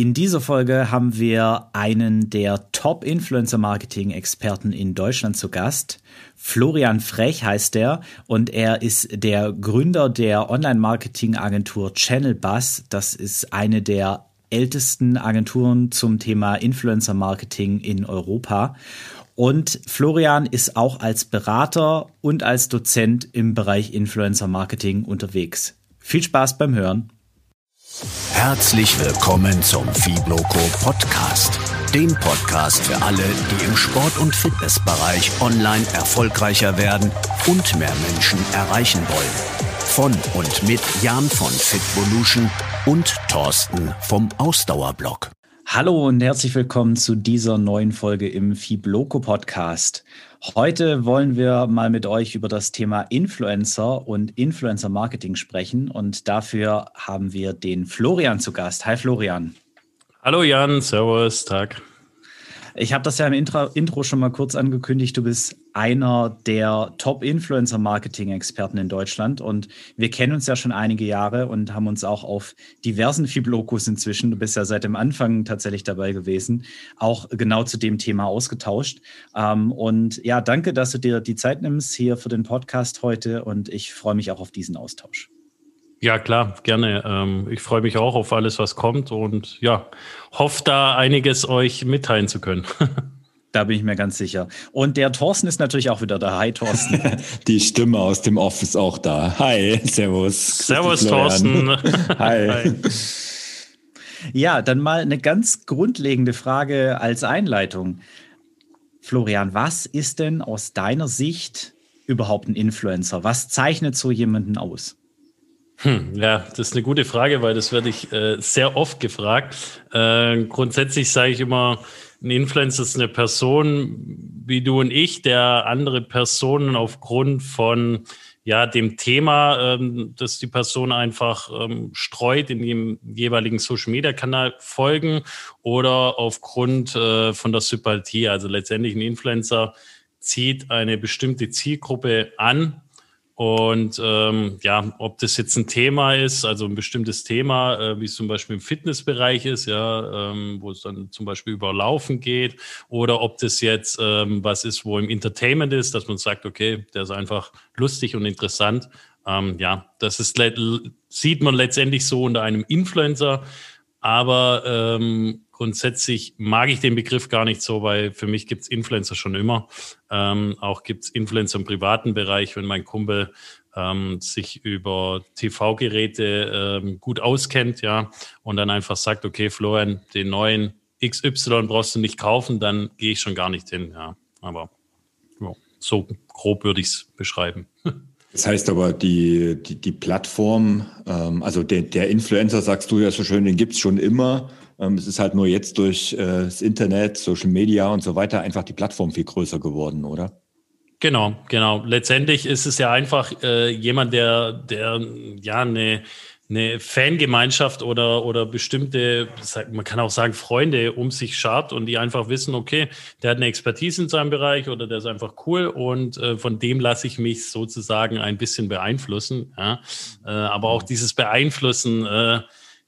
In dieser Folge haben wir einen der Top-Influencer-Marketing-Experten in Deutschland zu Gast. Florian Frech heißt er und er ist der Gründer der Online-Marketing-Agentur Channel Bus. Das ist eine der ältesten Agenturen zum Thema Influencer-Marketing in Europa. Und Florian ist auch als Berater und als Dozent im Bereich Influencer-Marketing unterwegs. Viel Spaß beim Hören. Herzlich willkommen zum Fibloco Podcast, dem Podcast für alle, die im Sport- und Fitnessbereich online erfolgreicher werden und mehr Menschen erreichen wollen. Von und mit Jan von Fitvolution und Thorsten vom Ausdauerblog. Hallo und herzlich willkommen zu dieser neuen Folge im Fibloco Podcast. Heute wollen wir mal mit euch über das Thema Influencer und Influencer Marketing sprechen und dafür haben wir den Florian zu Gast. Hi Florian. Hallo Jan, Servus, Tag. Ich habe das ja im Intro, Intro, schon mal kurz angekündigt. Du bist einer der Top-Influencer-Marketing-Experten in Deutschland und wir kennen uns ja schon einige Jahre und haben uns auch auf diversen Fiblokus inzwischen, du bist ja seit dem Anfang tatsächlich dabei gewesen, auch genau zu dem Thema ausgetauscht. Ähm, und ja, danke, dass du dir die Zeit nimmst hier für den Podcast heute und ich freue mich auch auf diesen Austausch. Ja, klar, gerne. Ähm, ich freue mich auch auf alles, was kommt und ja, hoffe da einiges euch mitteilen zu können. Da bin ich mir ganz sicher. Und der Thorsten ist natürlich auch wieder da. Hi, Thorsten. Die Stimme aus dem Office auch da. Hi, Servus. Servus, Thorsten. Hi. Hi. Ja, dann mal eine ganz grundlegende Frage als Einleitung. Florian, was ist denn aus deiner Sicht überhaupt ein Influencer? Was zeichnet so jemanden aus? Hm, ja, das ist eine gute Frage, weil das werde ich äh, sehr oft gefragt. Äh, grundsätzlich sage ich immer, ein Influencer ist eine Person wie du und ich, der andere Personen aufgrund von ja, dem Thema, ähm, das die Person einfach ähm, streut, in dem jeweiligen Social Media Kanal folgen oder aufgrund äh, von der Sympathie. Also letztendlich ein Influencer zieht eine bestimmte Zielgruppe an und ähm, ja, ob das jetzt ein Thema ist, also ein bestimmtes Thema, äh, wie es zum Beispiel im Fitnessbereich ist, ja, ähm, wo es dann zum Beispiel über Laufen geht, oder ob das jetzt ähm, was ist, wo im Entertainment ist, dass man sagt, okay, der ist einfach lustig und interessant. Ähm, ja, das ist sieht man letztendlich so unter einem Influencer, aber ähm, Grundsätzlich mag ich den Begriff gar nicht so, weil für mich gibt's Influencer schon immer. Ähm, auch gibt's Influencer im privaten Bereich, wenn mein Kumpel ähm, sich über TV-Geräte ähm, gut auskennt, ja, und dann einfach sagt, okay, Florian, den neuen XY brauchst du nicht kaufen, dann gehe ich schon gar nicht hin, ja. Aber ja, so grob würde ich es beschreiben. Das heißt aber, die, die, die Plattform, ähm, also der, der Influencer, sagst du ja so schön, den gibt's schon immer. Ähm, es ist halt nur jetzt durch äh, das Internet, Social Media und so weiter einfach die Plattform viel größer geworden, oder? Genau, genau. Letztendlich ist es ja einfach äh, jemand, der, der ja eine eine Fangemeinschaft oder, oder bestimmte, man kann auch sagen, Freunde um sich schart und die einfach wissen, okay, der hat eine Expertise in seinem Bereich oder der ist einfach cool und äh, von dem lasse ich mich sozusagen ein bisschen beeinflussen. Ja? Äh, aber auch dieses Beeinflussen, äh,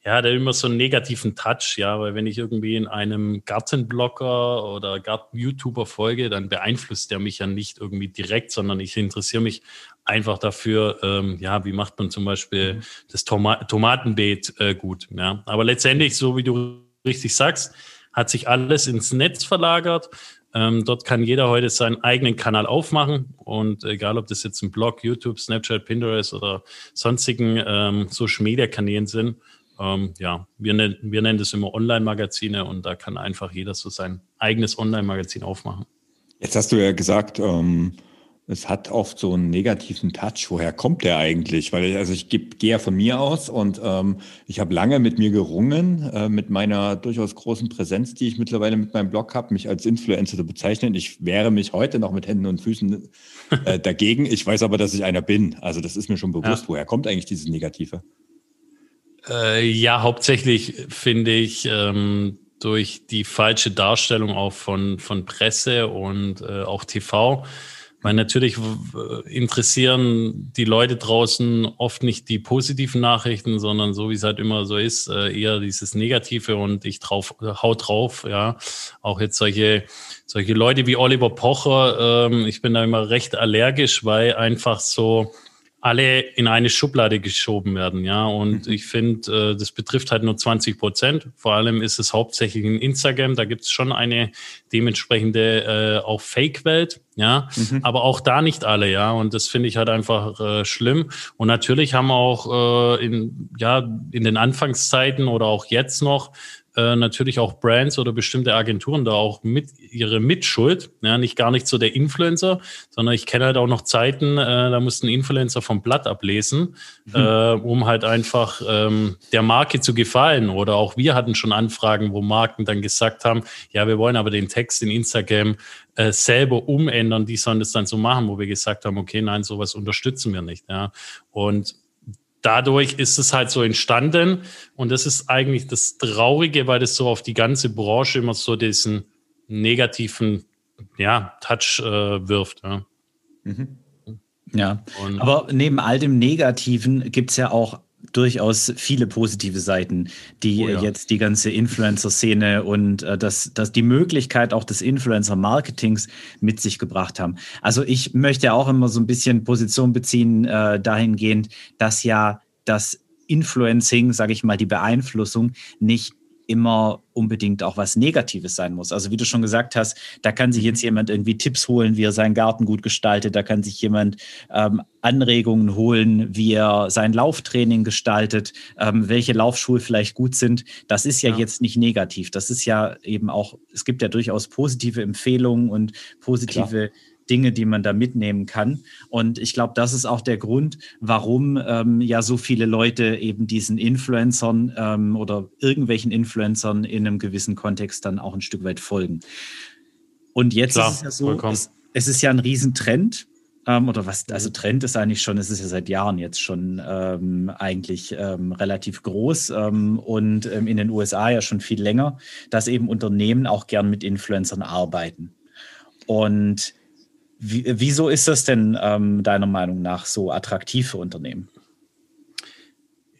ja, der immer so einen negativen Touch, ja, weil wenn ich irgendwie in einem Gartenblogger oder Garten-YouTuber folge, dann beeinflusst der mich ja nicht irgendwie direkt, sondern ich interessiere mich einfach dafür, ähm, ja, wie macht man zum Beispiel mhm. das Toma Tomatenbeet äh, gut, ja. Aber letztendlich, so wie du richtig sagst, hat sich alles ins Netz verlagert. Ähm, dort kann jeder heute seinen eigenen Kanal aufmachen und egal, ob das jetzt ein Blog, YouTube, Snapchat, Pinterest oder sonstigen ähm, Social Media Kanälen sind, ähm, ja, wir, nennen, wir nennen das immer Online-Magazine und da kann einfach jeder so sein eigenes Online-Magazin aufmachen. Jetzt hast du ja gesagt, ähm, es hat oft so einen negativen Touch. Woher kommt der eigentlich? Weil also ich gehe ja von mir aus und ähm, ich habe lange mit mir gerungen, äh, mit meiner durchaus großen Präsenz, die ich mittlerweile mit meinem Blog habe, mich als Influencer zu bezeichnen. Ich wehre mich heute noch mit Händen und Füßen äh, dagegen. Ich weiß aber, dass ich einer bin. Also das ist mir schon bewusst. Ja. Woher kommt eigentlich dieses Negative? Äh, ja, hauptsächlich finde ich ähm, durch die falsche Darstellung auch von, von Presse und äh, auch TV. Weil natürlich interessieren die Leute draußen oft nicht die positiven Nachrichten, sondern so wie es halt immer so ist, äh, eher dieses Negative und ich drauf, haut drauf, ja. Auch jetzt solche, solche Leute wie Oliver Pocher, ähm, ich bin da immer recht allergisch, weil einfach so, alle in eine Schublade geschoben werden, ja. Und mhm. ich finde, äh, das betrifft halt nur 20 Prozent. Vor allem ist es hauptsächlich in Instagram. Da gibt es schon eine dementsprechende äh, auch Fake-Welt, ja. Mhm. Aber auch da nicht alle, ja. Und das finde ich halt einfach äh, schlimm. Und natürlich haben auch äh, in ja in den Anfangszeiten oder auch jetzt noch äh, natürlich auch Brands oder bestimmte Agenturen da auch mit ihre Mitschuld. Ja, nicht gar nicht so der Influencer, sondern ich kenne halt auch noch Zeiten, äh, da mussten Influencer vom Blatt ablesen, mhm. äh, um halt einfach ähm, der Marke zu gefallen. Oder auch wir hatten schon Anfragen, wo Marken dann gesagt haben, ja, wir wollen aber den Text in Instagram äh, selber umändern, die sollen das dann so machen, wo wir gesagt haben, okay, nein, sowas unterstützen wir nicht. Ja. Und dadurch ist es halt so entstanden. Und das ist eigentlich das Traurige, weil das so auf die ganze Branche immer so diesen negativen ja, Touch äh, wirft. Ja. Mhm. Ja, und aber neben all dem Negativen gibt es ja auch durchaus viele positive Seiten, die oh ja. jetzt die ganze Influencer-Szene und äh, das, das die Möglichkeit auch des Influencer-Marketings mit sich gebracht haben. Also ich möchte auch immer so ein bisschen Position beziehen äh, dahingehend, dass ja das Influencing, sage ich mal, die Beeinflussung nicht immer unbedingt auch was Negatives sein muss. Also wie du schon gesagt hast, da kann sich jetzt jemand irgendwie Tipps holen, wie er seinen Garten gut gestaltet, da kann sich jemand ähm, Anregungen holen, wie er sein Lauftraining gestaltet, ähm, welche Laufschuhe vielleicht gut sind. Das ist ja, ja, jetzt nicht negativ. Das ist ja eben auch, es gibt ja durchaus positive Empfehlungen und positive Klar Dinge, die man da mitnehmen kann. Und ich glaube, das ist auch der Grund, warum ähm, ja so viele Leute eben diesen Influencern ähm, oder irgendwelchen Influencern in einem gewissen Kontext dann auch ein Stück weit folgen. Und jetzt Klar, ist es ja so, es, es, ist ja ein Riesentrend. Ähm, oder was, also. Trend ist eigentlich schon, es ist ja seit Jahren jetzt schon ähm, eigentlich ähm, relativ groß ähm, und ähm, in den USA ja schon viel länger, dass eben Unternehmen auch gern mit Influencern arbeiten. Und wie, wieso ist das denn ähm, deiner Meinung nach so attraktiv für Unternehmen?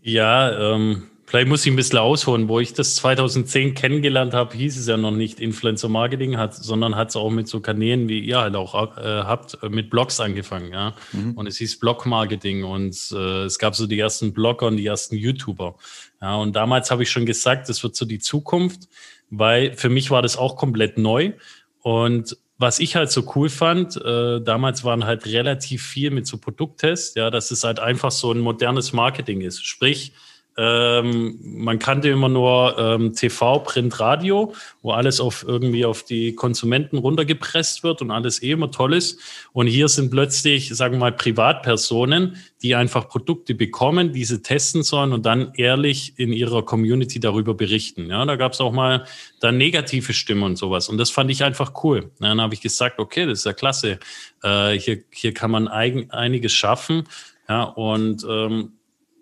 Ja, ähm, vielleicht muss ich ein bisschen ausholen. Wo ich das 2010 kennengelernt habe, hieß es ja noch nicht Influencer Marketing, hat, sondern hat es auch mit so Kanälen, wie ihr halt auch äh, habt, äh, mit Blogs angefangen. Ja? Mhm. Und es hieß Blog Marketing und äh, es gab so die ersten Blogger und die ersten YouTuber. Ja, und damals habe ich schon gesagt, das wird so die Zukunft, weil für mich war das auch komplett neu. Und was ich halt so cool fand, äh, damals waren halt relativ viel mit so Produkttests, ja, dass es halt einfach so ein modernes Marketing ist. Sprich, ähm, man kannte immer nur ähm, TV, Print, Radio, wo alles auf irgendwie auf die Konsumenten runtergepresst wird und alles eh immer toll ist. Und hier sind plötzlich, sagen wir mal, Privatpersonen, die einfach Produkte bekommen, diese testen sollen und dann ehrlich in ihrer Community darüber berichten. Ja, da gab es auch mal dann negative Stimmen und sowas. Und das fand ich einfach cool. Dann habe ich gesagt, okay, das ist ja klasse. Äh, hier, hier kann man eigen, einiges schaffen. Ja, und ähm,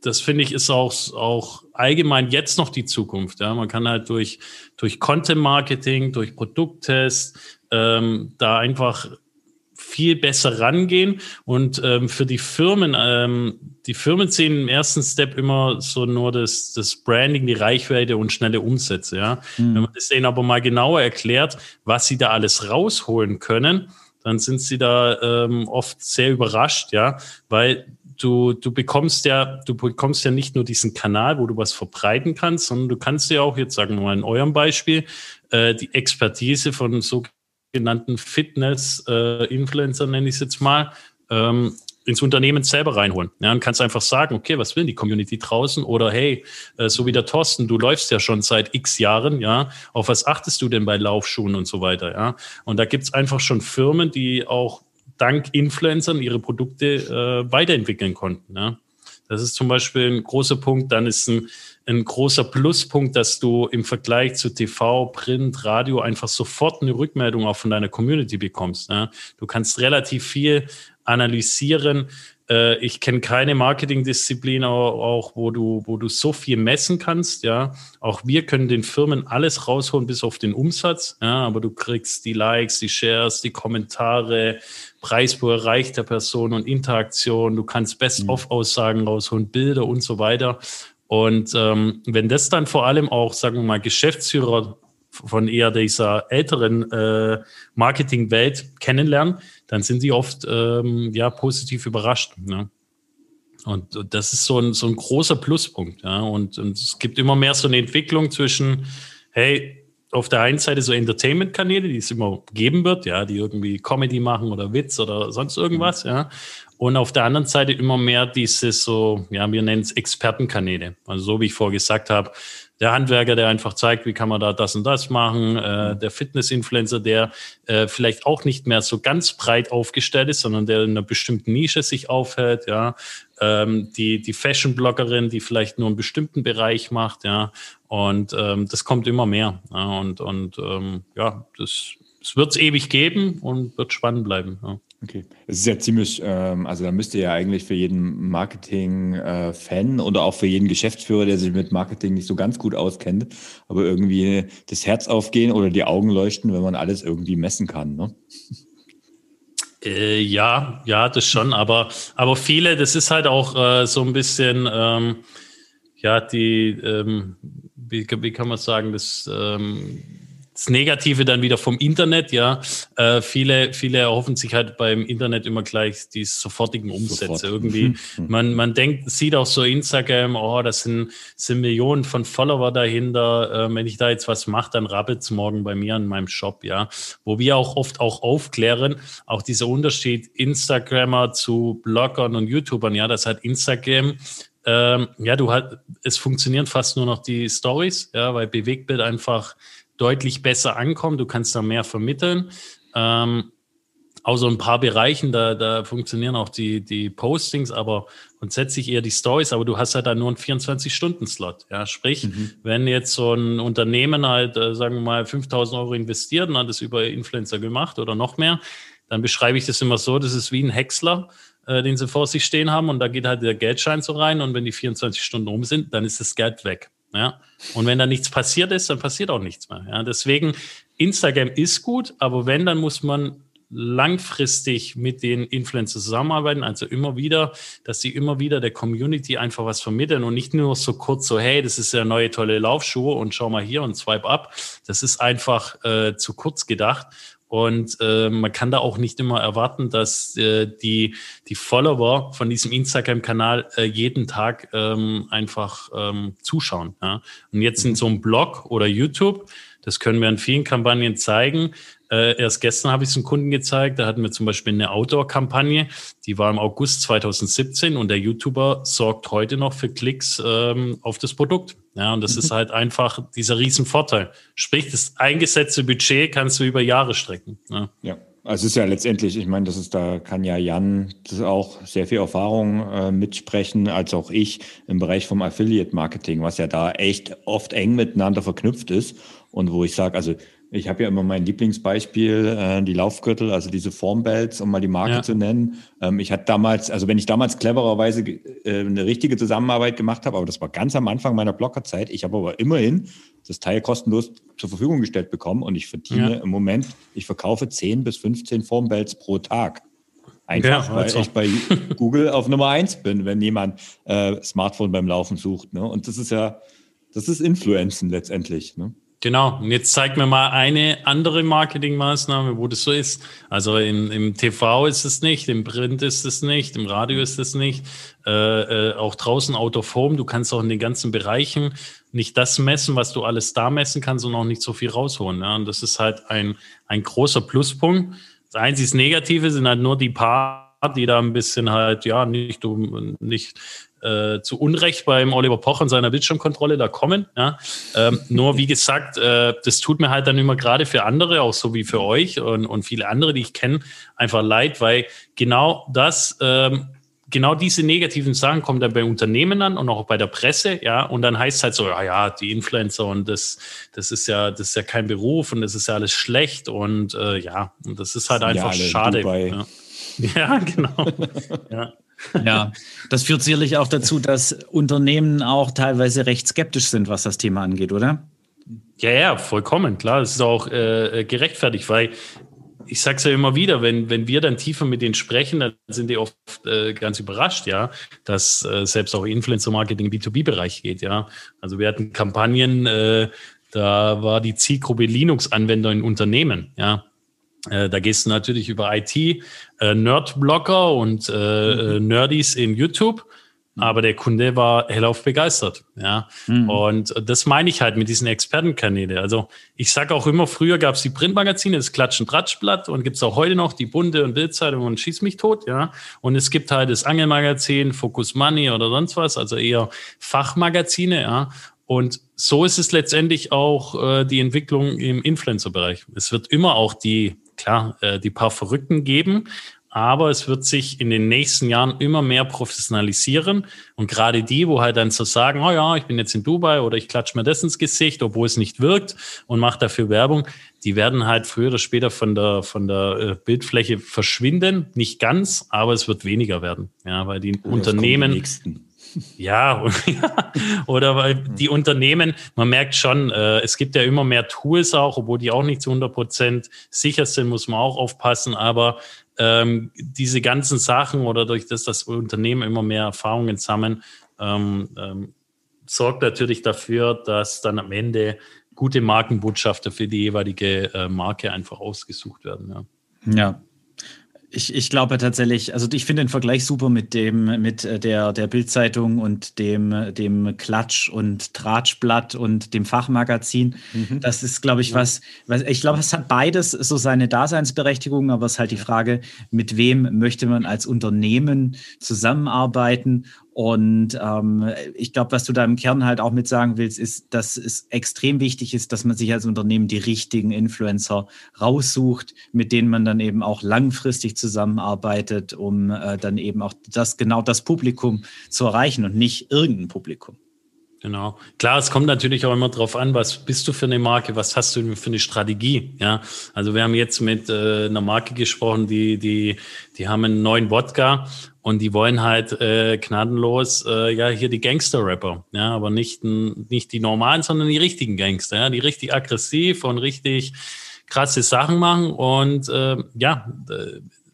das finde ich ist auch, auch allgemein jetzt noch die Zukunft. Ja? Man kann halt durch, durch Content Marketing, durch Produkttests ähm, da einfach viel besser rangehen und ähm, für die Firmen, ähm, die Firmen sehen im ersten Step immer so nur das, das Branding, die Reichweite und schnelle Umsätze. Ja? Mhm. Wenn man das denen aber mal genauer erklärt, was sie da alles rausholen können, dann sind sie da ähm, oft sehr überrascht, ja, weil du, du bekommst ja, du bekommst ja nicht nur diesen Kanal, wo du was verbreiten kannst, sondern du kannst ja auch, jetzt sagen wir mal in eurem Beispiel, äh, die Expertise von sogenannten Fitness-Influencer, äh, nenne ich es jetzt mal, ähm, ins Unternehmen selber reinholen. Ja, und kannst einfach sagen, okay, was will die Community draußen? Oder hey, äh, so wie der Thorsten, du läufst ja schon seit x Jahren, ja, auf was achtest du denn bei Laufschuhen und so weiter, ja? Und da gibt's einfach schon Firmen, die auch dank Influencern ihre Produkte äh, weiterentwickeln konnten. Ja. Das ist zum Beispiel ein großer Punkt. Dann ist ein, ein großer Pluspunkt, dass du im Vergleich zu TV, Print, Radio einfach sofort eine Rückmeldung auch von deiner Community bekommst. Ja. Du kannst relativ viel analysieren, Äh, ich kenne keine Marketingdisziplin auch, auch, wo du, wo du so viel messen kannst. Ja, auch wir können den Firmen alles rausholen bis auf den Umsatz. Ja, aber du kriegst die Likes, die Shares, die Kommentare, Preis pro erreichter Person und Interaktion. Du kannst Best-of-Aussagen rausholen, Bilder und so weiter. Und ähm, wenn das dann vor allem auch, sagen wir mal, Geschäftsführer von eher dieser älteren äh, Marketingwelt kennenlernen, dann sind die oft ähm, ja positiv überrascht. Ne? Und, und das ist so ein, so ein großer Pluspunkt. Ja? Und, und es gibt immer mehr so eine Entwicklung zwischen, hey, auf der einen Seite so Entertainment-Kanäle, die es immer geben wird, ja, die irgendwie Comedy machen oder Witz oder sonst irgendwas, mhm. ja. Und auf der anderen Seite immer mehr diese so, ja, wir nennen es Expertenkanäle. Also so wie ich vorher gesagt habe, der Handwerker, der einfach zeigt, wie kann man da das und das machen, äh, der Fitness-Influencer, der äh, vielleicht auch nicht mehr so ganz breit aufgestellt ist, sondern der in einer bestimmten Nische sich aufhält, ja, ähm, die, die Fashion-Bloggerin, die vielleicht nur einen bestimmten Bereich macht, ja, und ähm, das kommt immer mehr. Ja, und und ähm, ja, das, das wird es ewig geben und wird spannend bleiben. Ja. Okay. Es ist ja ziemlich, ähm, also da müsste ja eigentlich für jeden Marketing-Fan äh, oder auch für jeden Geschäftsführer, der sich mit Marketing nicht so ganz gut auskennt, aber irgendwie das Herz aufgehen oder die Augen leuchten, wenn man alles irgendwie messen kann. Ne? Äh, ja, ja, das schon, aber, aber viele, das ist halt auch äh, so ein bisschen, ähm, ja, die, ähm, wie, wie kann man sagen, das, ähm, das Negative dann wieder vom Internet, ja. Äh, viele, viele erhoffen sich halt beim Internet immer gleich die sofortigen Umsätze. Sofort. Irgendwie, mhm. Mhm. man, man denkt, sieht auch so Instagram, oh, das sind, sind Millionen von Follower dahinter. Äh, wenn ich da jetzt was mache, dann rappelt es morgen bei mir in meinem Shop, ja. Wo wir auch oft auch aufklären, auch dieser Unterschied Instagrammer zu Bloggern und YouTubern, ja, das hat Instagram ähm, ja, du halt, es funktionieren fast nur noch die Stories, ja, weil Bewegtbild einfach deutlich besser ankommen. Du kannst da mehr vermitteln. Ähm, außer ein paar Bereichen, da, da funktionieren auch die, die Postings, aber grundsätzlich eher die Stories, aber du hast halt dann nur einen 24-Stunden-Slot. Ja, sprich, mhm. wenn jetzt so ein Unternehmen halt, äh, sagen wir mal, 5000 Euro investiert und hat es über Influencer gemacht oder noch mehr, dann beschreibe ich das immer so, das ist wie ein Häcksler, äh, den sie vor sich stehen haben und da geht halt der Geldschein so rein und wenn die 24 Stunden um sind, dann ist das Geld weg. Ja? Und wenn da nichts passiert ist, dann passiert auch nichts mehr. Ja? Deswegen, Instagram ist gut, aber wenn, dann muss man langfristig mit den Influencern zusammenarbeiten, also immer wieder, dass sie immer wieder der Community einfach was vermitteln und nicht nur so kurz so, hey, das ist ja neue tolle Laufschuhe und schau mal hier und swipe ab. Das ist einfach äh, zu kurz gedacht. Und äh, man kann da auch nicht immer erwarten, dass äh, die, die Follower von diesem Instagram-Kanal äh, jeden Tag ähm, einfach ähm, zuschauen. Ja? Und jetzt in so einem Blog oder YouTube, das können wir in vielen Kampagnen zeigen, äh, erst gestern habe ich es einem Kunden gezeigt. Da hatten wir zum Beispiel eine Outdoor-Kampagne, die war im August 2017 und der YouTuber sorgt heute noch für Klicks ähm, auf das Produkt. Ja, und das mhm. ist halt einfach dieser Riesenvorteil. Sprich, das eingesetzte Budget kannst du über Jahre strecken. Ja. ja. Also es ist ja letztendlich, ich meine, das ist, da kann ja Jan das auch sehr viel Erfahrung äh, mitsprechen, als auch ich im Bereich vom Affiliate Marketing, was ja da echt oft eng miteinander verknüpft ist und wo ich sage, also ich habe ja immer mein Lieblingsbeispiel, äh, die Laufgürtel, also diese Formbelts, um mal die Marke ja. zu nennen. Ähm, ich hatte damals, also wenn ich damals clevererweise äh, eine richtige Zusammenarbeit gemacht habe, aber das war ganz am Anfang meiner Blockerzeit, ich habe aber immerhin das Teil kostenlos zur Verfügung gestellt bekommen und ich verdiene ja. im Moment, ich verkaufe 10 bis 15 Formbelts pro Tag. Einfach, ja, weil also. ich bei Google auf Nummer eins bin, wenn jemand äh, Smartphone beim Laufen sucht. Ne? Und das ist ja, das ist Influenzen letztendlich. Ne? Genau, und jetzt zeig mir mal eine andere Marketingmaßnahme, wo das so ist. Also im, im TV ist es nicht, im Print ist es nicht, im Radio ist es nicht, äh, äh, auch draußen out of home, du kannst auch in den ganzen Bereichen nicht das messen, was du alles da messen kannst und auch nicht so viel rausholen. Ja? Und das ist halt ein, ein großer Pluspunkt. Das einzige Negative sind halt nur die paar, die da ein bisschen halt, ja, nicht, nicht äh, zu Unrecht beim Oliver Poch und seiner Bildschirmkontrolle da kommen. Ja? Ähm, nur wie gesagt, äh, das tut mir halt dann immer gerade für andere, auch so wie für euch und, und viele andere, die ich kenne, einfach leid, weil genau das, ähm, genau diese negativen Sachen kommen dann bei Unternehmen an und auch bei der Presse, ja, und dann heißt es halt so, ja, ja, die Influencer und das, das ist ja, das ist ja kein Beruf und das ist ja alles schlecht und äh, ja, und das ist halt einfach ja, schade. Ja. ja. genau. ja. Ja, das führt sicherlich auch dazu, dass Unternehmen auch teilweise recht skeptisch sind, was das Thema angeht, oder? Ja, ja, vollkommen, klar. Das ist auch äh, gerechtfertigt, weil ich sage es ja immer wieder, wenn, wenn wir dann tiefer mit denen sprechen, dann sind die oft äh, ganz überrascht, ja, dass äh, selbst auch Influencer-Marketing im B2B-Bereich geht, ja. Also wir hatten Kampagnen, äh, da war die Zielgruppe Linux-Anwender in Unternehmen, ja. Äh, da gehst du natürlich über IT, äh, Nerd-Blogger und äh, mhm. Nerdies in YouTube Mhm. aber der Kunde war hellauf begeistert. Ja. Mhm. Und das meine ich halt mit diesen Expertenkanälen. Also ich sage auch immer, früher gab es die Printmagazine, das Klatschen Tratschblatt und gibt es auch heute noch die Bunte und Bildzeitung und Schieß mich tot, ja. Und es gibt halt das Angelmagazin, Focus Money oder sonst was, also eher Fachmagazine, ja. Und so ist es letztendlich auch äh, die Entwicklung im Influencer-Bereich. Es wird immer auch die, klar, äh, die paar Verrückten geben, aber es wird sich in den nächsten Jahren immer mehr professionalisieren. Und gerade die, wo halt dann so sagen, oh ja, ich bin jetzt in Dubai oder ich klatsche mir das ins Gesicht, obwohl es nicht wirkt und mache dafür Werbung, die werden halt früher oder später von der, von der äh, Bildfläche verschwinden. Nicht ganz, aber es wird weniger werden. Ja, weil die oh, Unternehmen. Ja, oder weil die Unternehmen, man merkt schon, äh, es gibt ja immer mehr Tools auch, obwohl die auch nicht zu 100 Prozent sicher sind, muss man auch aufpassen. Aber ähm, diese ganzen Sachen oder durch das das Unternehmen immer mehr Erfahrungen sammeln, ähm, ähm, sorgt natürlich dafür, dass dann am Ende gute Markenbotschafter für die jeweilige äh, Marke einfach ausgesucht werden. Ja. ja. Ich, ich glaube tatsächlich, also ich finde den Vergleich super mit dem, mit äh, der, der Bildzeitung und dem, dem Klatsch und Tratschblatt und dem Fachmagazin. Mhm. Das ist, glaube ich, was, was, ich glaube, es hat beides so seine Daseinsberechtigung, aber es ist halt die Frage, mit wem möchte man als Unternehmen zusammenarbeiten und ähm, ich glaube, was du da im Kern halt auch mit sagen willst, ist, dass es extrem wichtig ist, dass man sich als Unternehmen die richtigen Influencer raussucht, mit denen man dann eben auch langfristig zusammenarbeitet, um äh, dann eben auch das genau das Publikum zu erreichen und nicht irgendein Publikum. Genau. Klar, es kommt natürlich auch immer drauf an, was bist du für eine Marke, was hast du für eine Strategie, ja. Also wir haben jetzt mit äh, einer Marke gesprochen, die, die, die haben einen neuen Wodka und die wollen halt äh, gnadenlos, äh, ja, hier die Gangster-Rapper, ja, aber nicht, nicht die normalen, sondern die richtigen Gangster, ja, die richtig aggressiv und richtig krasse Sachen machen und äh, ja,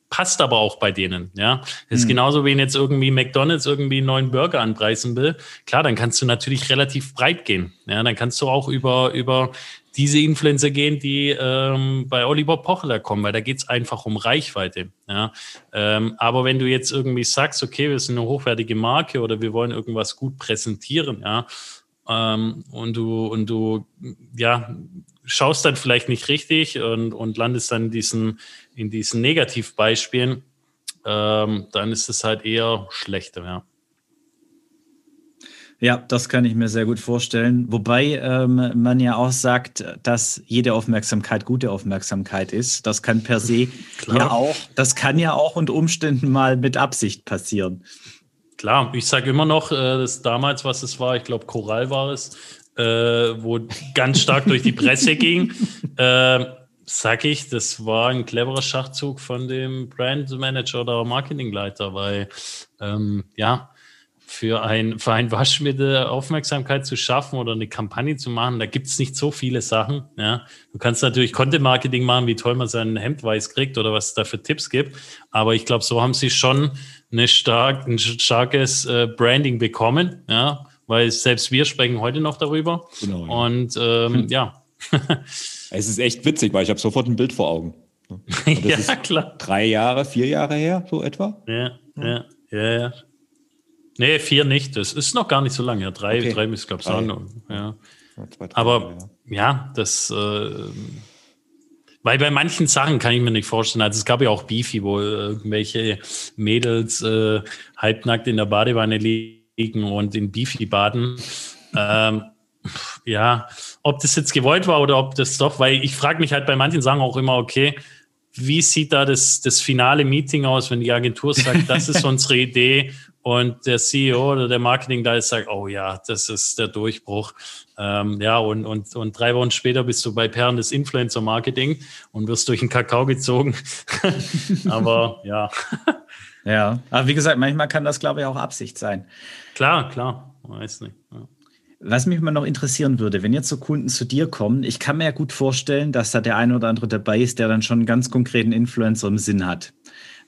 passt aber auch bei denen, ja. Das ist mhm. genauso, wie jetzt irgendwie McDonalds irgendwie einen neuen Burger anpreisen will. Klar, dann kannst du natürlich relativ breit gehen. Ja, dann kannst du auch über, über diese Influencer gehen, die ähm, bei Oliver Pochler kommen, weil da geht's einfach um Reichweite. Ja? Ähm, aber wenn du jetzt irgendwie sagst, okay, wir sind eine hochwertige Marke oder wir wollen irgendwas gut präsentieren, ja, ähm, und du, und du, ja, schaust dann vielleicht nicht richtig und, und landest dann in diesen, in diesen Negativbeispielen, ähm, dann ist es halt eher schlechter, ja. Ja, das kann ich mir sehr gut vorstellen. Wobei ähm, man ja auch sagt, dass jede Aufmerksamkeit gute Aufmerksamkeit ist. Das kann per se ja auch, das kann ja auch unter Umständen mal mit Absicht passieren. Klar, ich sage immer noch, äh, dass damals, was es war, ich glaube, Choral war es, äh, wo ganz stark durch die Presse ging. Äh, sag ich, das war ein cleverer Schachzug von dem Brandmanager oder Marketingleiter, weil ähm, ja, für ein, für ein Waschmittel Aufmerksamkeit zu schaffen oder eine Kampagne zu machen, da gibt es nicht so viele Sachen. Ja. Du kannst natürlich Content-Marketing machen, wie toll man sein Hemd weiß kriegt oder was es da für Tipps gibt. Aber ich glaube, so haben sie schon eine stark, ein starkes äh, Branding bekommen, ja, weil selbst wir sprechen heute noch darüber. Genau, ja. Und ähm, hm. ja. es ist echt witzig, weil ich habe sofort ein Bild vor Augen. ja, klar. Drei Jahre, vier Jahre her, so etwa. Ja, ja, ja, ja. Nee, vier nicht. Das ist noch gar nicht so lange. Ja, drei, okay. drei ich glaube sagen. Ja. Zwei, drei, Aber ja. ja, das, äh, weil bei manchen Sachen kann ich mir nicht vorstellen. Also es gab ja auch Beefy, wo irgendwelche Mädels äh, halbnackt in der Badewanne liegen und in Beefy baden. ähm, ja, ob das jetzt gewollt war oder ob das doch, weil ich frage mich halt bei manchen Sachen auch immer, okay, wie sieht da das, das finale Meeting aus, wenn die Agentur sagt, das ist unsere Idee und der CEO oder der Marketingleiter sagt, oh ja, das ist der Durchbruch. Ähm, ja, und, und, und drei Wochen später bist du bei Perlen des Influencer-Marketing und wirst durch den Kakao gezogen. Aber ja. Ja, aber wie gesagt, manchmal kann das, glaube ich, auch Absicht sein. Klar, klar, weiß nicht. Ja. Was mich mal noch interessieren würde, wenn jetzt so Kunden zu dir kommen, ich kann mir ja gut vorstellen, dass da der eine oder andere dabei ist, der dann schon einen ganz konkreten Influencer im Sinn hat.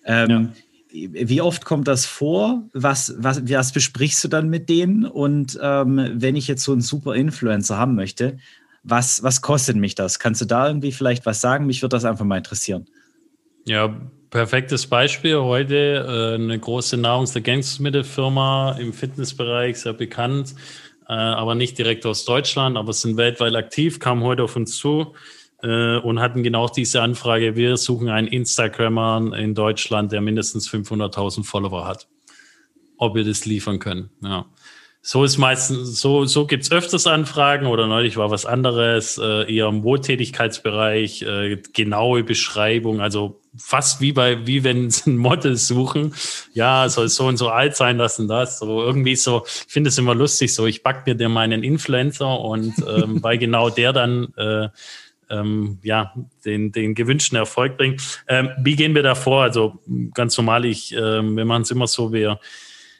Ähm, ja. Wie oft kommt das vor? Was, was, was besprichst du dann mit denen? Und ähm, wenn ich jetzt so einen super Influencer haben möchte, was, was kostet mich das? Kannst du da irgendwie vielleicht was sagen? Mich würde das einfach mal interessieren. Ja, perfektes Beispiel. Heute äh, eine große Nahrungsergänzungsmittelfirma im Fitnessbereich, sehr bekannt, äh, aber nicht direkt aus Deutschland, aber sind weltweit aktiv, kam heute auf uns zu äh, und hatten genau diese Anfrage. Wir suchen einen Instagrammer in Deutschland, der mindestens 500.000 Follower hat. Ob wir das liefern können. Ja. So ist meistens, so, so gibt's öfters Anfragen oder neulich war was anderes, äh, eher im Wohltätigkeitsbereich, äh, genaue Beschreibung, also fast wie bei, wie wenn sie ein Model suchen. Ja, soll so und so alt sein, das und das. So irgendwie so, ich finde es immer lustig, so ich back mir dir meinen Influencer und ähm, weil genau der dann äh, ähm, ja, den, den gewünschten Erfolg bringt. Ähm, wie gehen wir da vor? Also ganz normal, ich, äh, wir machen es immer so, wir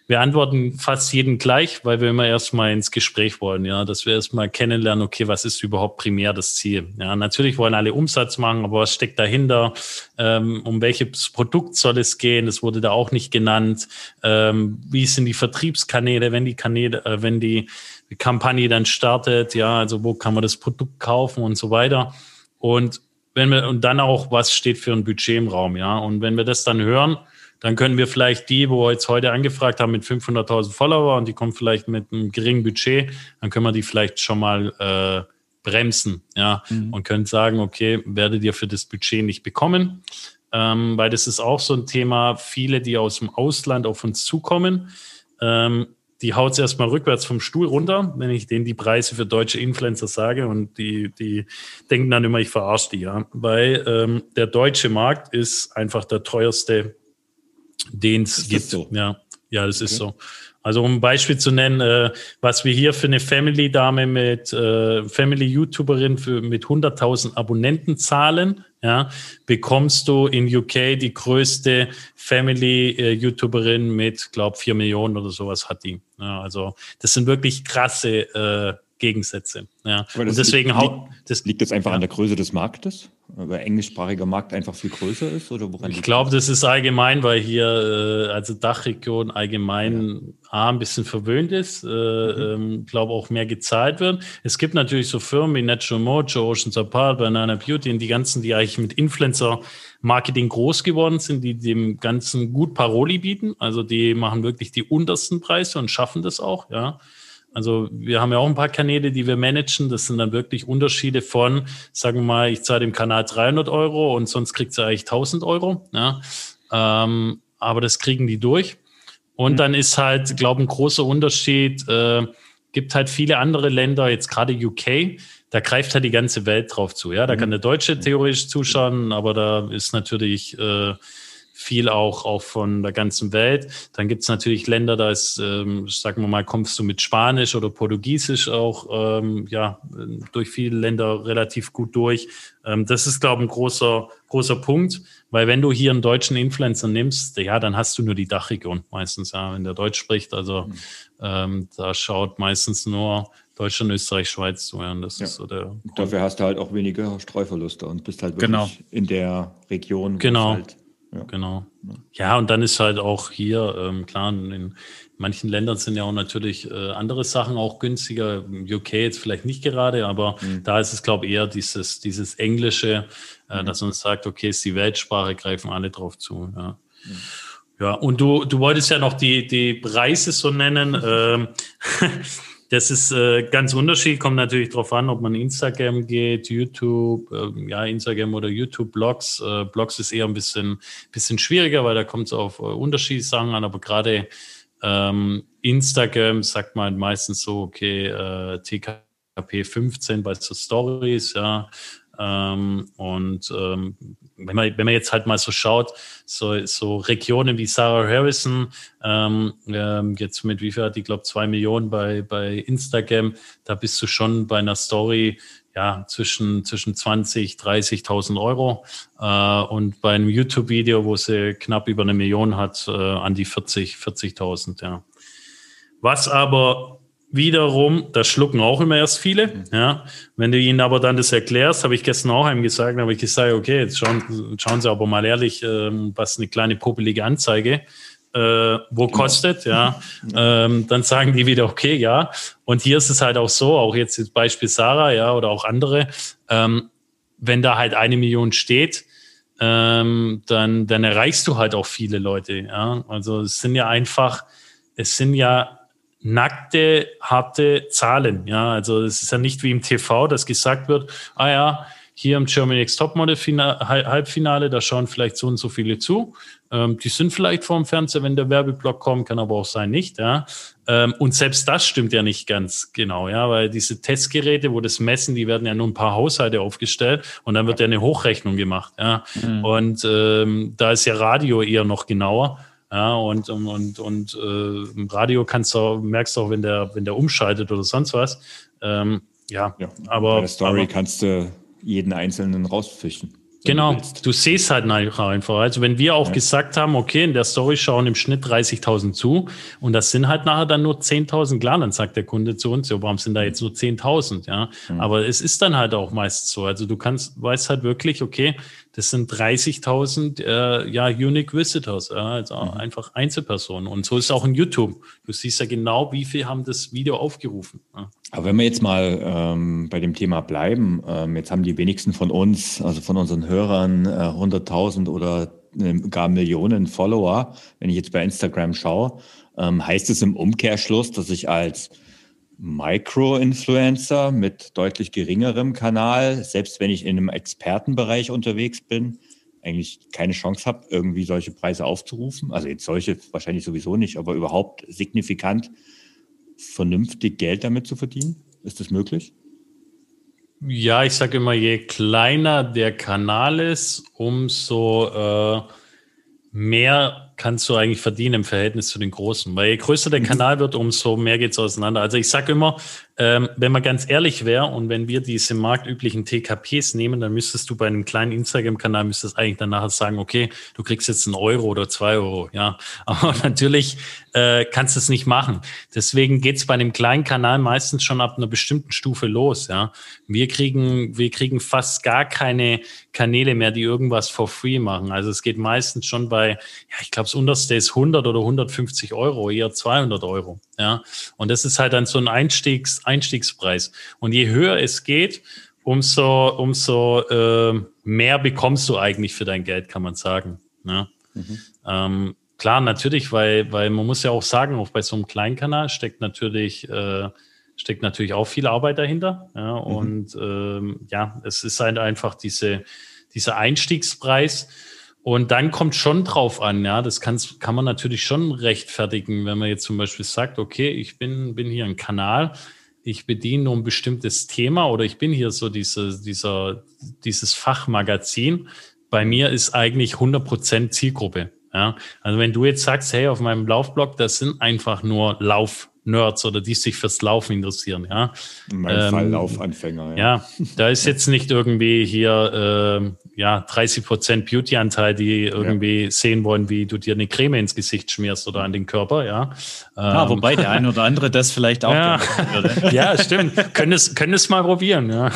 wir antworten fast jeden gleich, weil wir immer erstmal ins Gespräch wollen, ja, dass wir erstmal kennenlernen, okay, was ist überhaupt primär das Ziel? Ja, natürlich wollen alle Umsatz machen, aber was steckt dahinter? Ähm, um welches Produkt soll es gehen? Das wurde da auch nicht genannt. Ähm, wie sind die Vertriebskanäle, wenn die Kanäle, äh, wenn die Kampagne dann startet? Ja, also wo kann man das Produkt kaufen und so weiter? Und wenn wir, und dann auch, was steht für ein Budget im Raum, ja? Und wenn wir das dann hören, dann können wir vielleicht die, wo wir jetzt heute angefragt haben, mit 500.000 Follower und die kommen vielleicht mit einem geringen Budget, dann können wir die vielleicht schon mal äh, bremsen, ja, mhm. und können sagen, okay, werdet ihr für das Budget nicht bekommen, ähm, weil das ist auch so ein Thema, viele, die aus dem Ausland auf uns zukommen, ähm, die haut es erstmal rückwärts vom Stuhl runter, wenn ich denen die Preise für deutsche Influencer sage und die, die denken dann immer, ich verarsche die, ja, weil ähm, der deutsche Markt ist einfach der teuerste den es gibt. So? Ja, ja, das okay. ist so. Also um ein Beispiel zu nennen, äh, was wir hier für eine Family-Dame mit äh, Family-YouTuberin für mit 100.000 Abonnenten zahlen, ja, bekommst du in UK die größte Family-YouTuberin mit, glaub, vier Millionen oder sowas hat die. Ja, also das sind wirklich krasse äh, Gegensätze. Ja. Und deswegen liegt, das, liegt das einfach ja. an der Größe des Marktes, der englischsprachige Markt einfach viel größer ist oder woran? Ich glaube, das ist allgemein, weil hier äh, also Dachregion allgemein ja. A, ein bisschen verwöhnt ist, äh, mhm. ähm, glaube auch mehr gezahlt wird. Es gibt natürlich so Firmen wie Natural Mojo, Oceans Apart, Banana Beauty und die ganzen, die eigentlich mit Influencer Marketing groß geworden sind, die dem Ganzen gut Paroli bieten. Also die machen wirklich die untersten Preise und schaffen das auch, ja. Also wir haben ja auch ein paar Kanäle, die wir managen. Das sind dann wirklich Unterschiede von, sagen wir mal, ich zahle dem Kanal 300 Euro und sonst kriegt sie eigentlich 1000 Euro. Ja. Ähm, aber das kriegen die durch. Und mhm. dann ist halt, glaube ich, ein großer Unterschied. Äh, gibt halt viele andere Länder, jetzt gerade UK, da greift halt die ganze Welt drauf zu. Ja, da mhm. kann der Deutsche theoretisch zuschauen, aber da ist natürlich äh, viel auch, auch von der ganzen Welt. Dann gibt es natürlich Länder, da ist, ähm, sagen wir mal, kommst du mit Spanisch oder Portugiesisch auch ähm, ja, durch viele Länder relativ gut durch. Ähm, das ist, glaube ich, ein großer, großer Punkt, weil wenn du hier einen deutschen Influencer nimmst, ja, dann hast du nur die Dachregion meistens, ja, wenn der Deutsch spricht. Also mhm. ähm, da schaut meistens nur Deutschland, Österreich, Schweiz zu. Ja, das ja. ist so der Dafür hast du halt auch weniger Streuverluste und bist halt wirklich genau. in der Region. Genau. Halt ja. Genau. Ja, und dann ist halt auch hier, ähm, klar, in manchen Ländern sind ja auch natürlich äh, andere Sachen auch günstiger. UK jetzt vielleicht nicht gerade, aber mhm. da ist es, glaube ich, eher dieses, dieses Englische, äh, mhm. dass man sagt, okay, ist die Weltsprache, greifen alle drauf zu. Ja. Mhm. Ja, und du, du wolltest ja noch die, die Preise so nennen. Ähm, Das ist äh, ganz unterschiedlich, kommt natürlich darauf an, ob man Instagram geht, YouTube, äh, ja, Instagram oder YouTube, Blogs. Äh, Blogs ist eher ein bisschen, bisschen schwieriger, weil da kommt es auf äh, unterschiedliche Sachen an, aber gerade ähm, Instagram sagt man meistens so, okay, äh, TKP 15 bei so Stories, ja, ähm, und ähm, wenn, man, wenn man jetzt halt mal so schaut, so, so Regionen wie Sarah Harrison, ähm, ähm, jetzt mit wie viel hat die, glaube zwei Millionen bei, bei Instagram, da bist du schon bei einer Story, ja, zwischen, zwischen 20, 30.000 Euro äh, und bei einem YouTube-Video, wo sie knapp über eine Million hat, äh, an die 40, 40.000, ja. Was aber wiederum, das schlucken auch immer erst viele, mhm. ja. Wenn du ihnen aber dann das erklärst, habe ich gestern auch einem gesagt, habe ich gesagt, okay, jetzt schauen, schauen Sie aber mal ehrlich, ähm, was eine kleine popelige Anzeige äh, wo genau. kostet, ja, ähm, dann sagen die wieder, okay, ja. Und hier ist es halt auch so, auch jetzt das Beispiel Sarah, ja, oder auch andere, ähm, wenn da halt eine Million steht, ähm, dann, dann erreichst du halt auch viele Leute, ja. Also es sind ja einfach, es sind ja nackte, harte Zahlen, ja. Also es ist ja nicht wie im TV, dass gesagt wird, ah ja, hier im Germany Next Topmodel Halbfinale, da schauen vielleicht so und so viele zu. Ähm, die sind vielleicht vorm Fernseher, wenn der Werbeblock kommt, kann aber auch sein, nicht, ja. Ähm, und selbst das stimmt ja nicht ganz genau, ja, weil diese Testgeräte, wo das messen, die werden ja nur ein paar Haushalte aufgestellt und dann wird ja eine Hochrechnung gemacht, ja. Mhm. Und ähm, da ist ja Radio eher noch genauer. Ja, und, und, und äh, im Radio kannst du, merkst du auch, wenn der, wenn der umschaltet oder sonst was. Ähm, ja, ja, aber. Bei der Story aber, kannst du jeden einzelnen rausfischen. Genau, du, du, siehst halt einfach. Also wenn wir auch ja. gesagt haben, okay, in der Story schauen im Schnitt 30.000 zu und das sind halt nachher dann nur 10.000, klar, dann sagt der Kunde zu uns, ja, warum sind da jetzt nur 10.000, ja? Mhm. Aber es ist dann halt auch meist so. Also du kannst, weißt halt wirklich, okay, das sind 30.000 äh, ja, Unique Visitors, ja, also mhm. einfach Einzelpersonen. Und so ist es auch in YouTube. Du siehst ja genau, wie viel haben das Video aufgerufen. Ja. Aber wenn wir jetzt mal ähm, bei dem Thema bleiben, ähm, jetzt haben die wenigsten von uns, also von unseren Hörern, äh, 100.000 oder äh, gar Millionen Follower. Wenn ich jetzt bei Instagram schaue, ähm, heißt es im Umkehrschluss, dass ich als Micro-Influencer mit deutlich geringerem Kanal, selbst wenn ich in einem Expertenbereich unterwegs bin, eigentlich keine Chance habe, irgendwie solche Preise aufzurufen. Also jetzt solche wahrscheinlich sowieso nicht, aber überhaupt signifikant vernünftig Geld damit zu verdienen? Ist das möglich? Ja, ich sage immer, je kleiner der Kanal ist, umso äh, mehr kannst du eigentlich verdienen im Verhältnis zu den Großen. Weil je größer der mhm. Kanal wird, umso mehr geht's auseinander. Also ich sage immer, ähm, wenn man ganz ehrlich wäre und wenn wir diese marktüblichen TKPs nehmen, dann müsstest du bei einem kleinen Instagram-Kanal müsstest eigentlich dann nachher sagen, okay, du kriegst jetzt einen Euro oder zwei Euro, ja. Aber natürlich äh, kannst du es nicht machen. Deswegen geht's bei einem kleinen Kanal meistens schon ab einer bestimmten Stufe los, ja. Wir kriegen, wir kriegen fast gar keine Kanäle mehr, die irgendwas for free machen. Also es geht meistens schon bei, ja, ich glaube, das unterste ist 100 oder 150 Euro, eher 200 Euro, ja. Und das ist halt dann so ein Einstiegs Einstiegspreis. Und je höher es geht, umso, umso äh, mehr bekommst du eigentlich für dein Geld, kann man sagen. Ne? Mhm. Ähm, klar, natürlich, weil, weil man muss ja auch sagen, auch bei so einem kleinen Kanal steckt natürlich, äh, steckt natürlich auch viel Arbeit dahinter. Ja? Mhm. Und ähm, ja, es ist halt einfach diese, dieser Einstiegspreis. Und dann kommt schon drauf an, ja, das kann, kann man natürlich schon rechtfertigen, wenn man jetzt zum Beispiel sagt, okay, ich bin, bin hier ein Kanal, ich bediene nur ein bestimmtes Thema oder ich bin hier so diese, dieser, dieses Fachmagazin. Bei mir ist eigentlich 100% Zielgruppe. Ja? Also wenn du jetzt sagst, hey, auf meinem Laufblog, das sind einfach nur Lauf, Nerds oder die sich fürs Laufen interessieren. Ja? In meinem ähm, Fall Laufanfänger. Ja. ja, da ist jetzt nicht irgendwie hier äh, ja 30 Prozent Beauty-Anteil, die irgendwie ja. sehen wollen, wie du dir eine Creme ins Gesicht schmierst oder an den Körper. Ja, ja ähm, wobei der eine oder andere das vielleicht auch. Ja, ja stimmt. können es können es mal probieren. Ja,